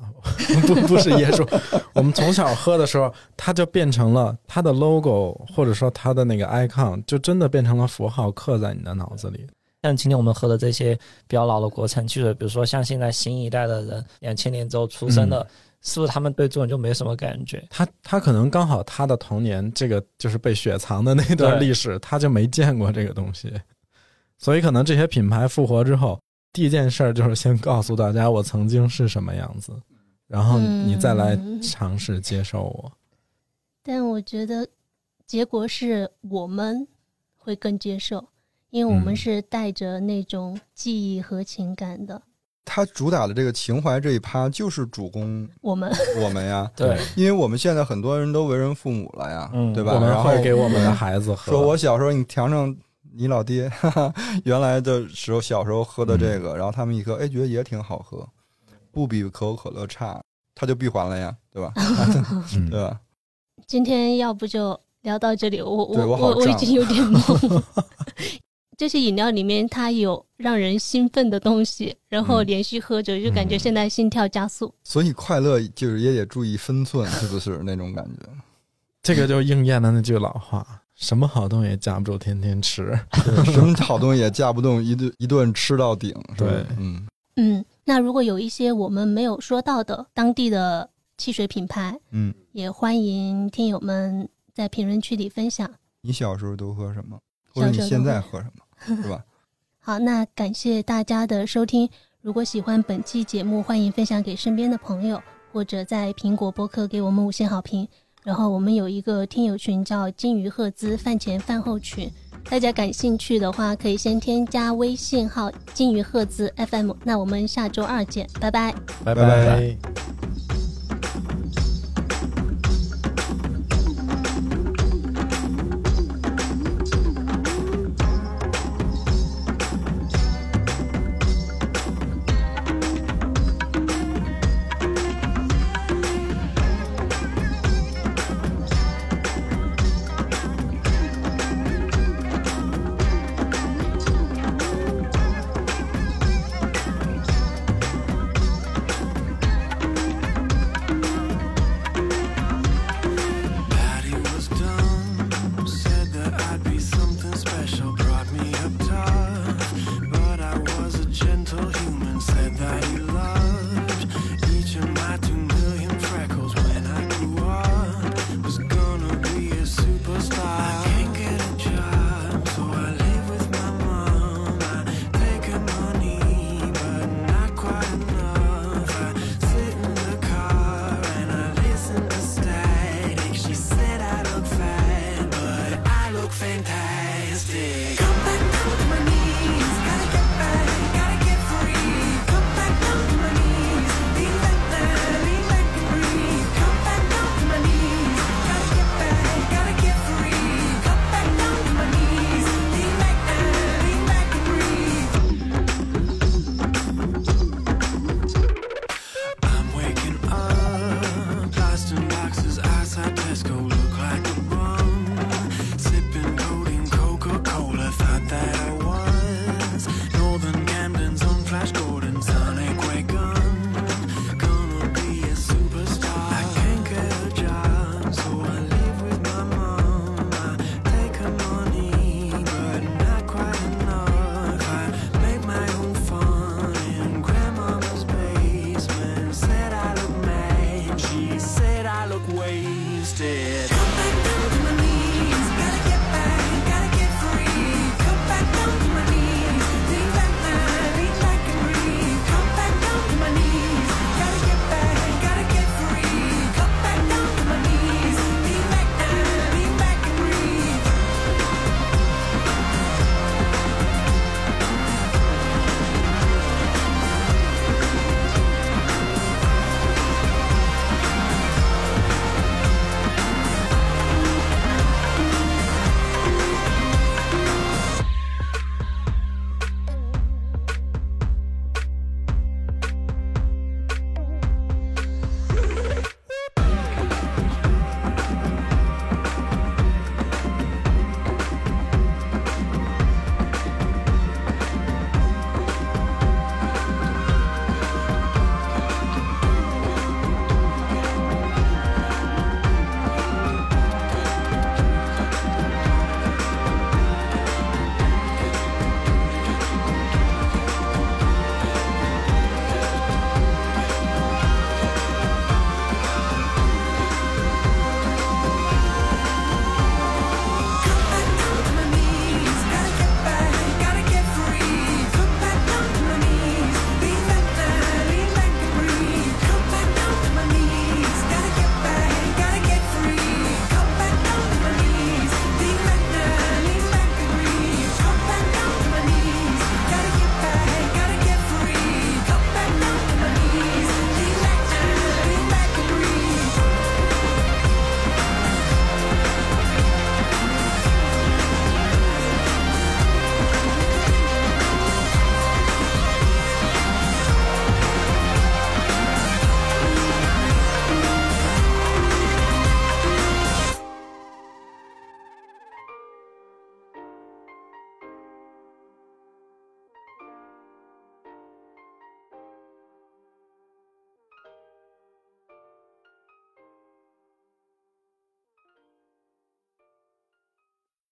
B: 不不是椰树，我们从小喝的时候，它就变成了它的 logo，或者说它的那个 icon，就真的变成了符号，刻在你的脑子里。
C: 像今天我们喝的这些比较老的国产汽水，比如说像现在新一代的人，两千年之后出生的，是不是他们对这种就没什么感觉？
B: 他他可能刚好他的童年这个就是被雪藏的那段历史，他就没见过这个东西，所以可能这些品牌复活之后，第一件事儿就是先告诉大家我曾经是什么样子，然后你再来
D: 嗯
B: 尝试接受我。
D: 但我觉得结果是我们会更接受，因为我们
B: 嗯
D: 是带着那种记忆和情感的。
A: 他主打的这个情怀这一趴就是主攻
D: 我们
A: 我们呀，
C: 对，
A: 因为我们现在很多人都为人父母了呀，
C: 嗯
A: 对吧？
B: 我们
A: 然后
B: 会给我们的孩子喝。
A: 说我小时候你尝尝你老爹 哈哈原来的时候小时候喝的这个，然后他们一喝，哎，觉得也挺好喝，不比可口可乐差，他就闭环了呀，对吧？
B: 嗯
A: 对吧？
D: 今天要不就聊到这里，我我我我已经有点懵了。这些饮料里面它有让人兴奋的东西，然后
A: 嗯
D: 连续喝着就感觉
B: 嗯
D: 现在心跳加速。
A: 所以快乐就是也得注意分寸，是不是那种感觉？
B: 这个就应验了那句老话：什么好东西也架不住天天吃。
A: 什么好东西也架不动一顿 一顿吃到顶，是吧
B: 对
A: 嗯，
D: 嗯，那如果有一些我们没有说到的当地的汽水品牌，
A: 嗯，
D: 也欢迎听友们在评论区里分享。
A: 你小时候都喝什么，或者你现在
D: 喝
A: 喝什么，是吧？
D: 好，那感谢大家的收听。如果喜欢本期节目，欢迎分享给身边的朋友，或者在苹果播客给我们五星好评。然后我们有一个听友群叫“金鱼赫兹饭前饭后群”，大家感兴趣的话，可以先添加微信号“金鱼赫兹 FM”。那我们下周二见，拜拜。
B: 拜
A: 拜拜
B: 拜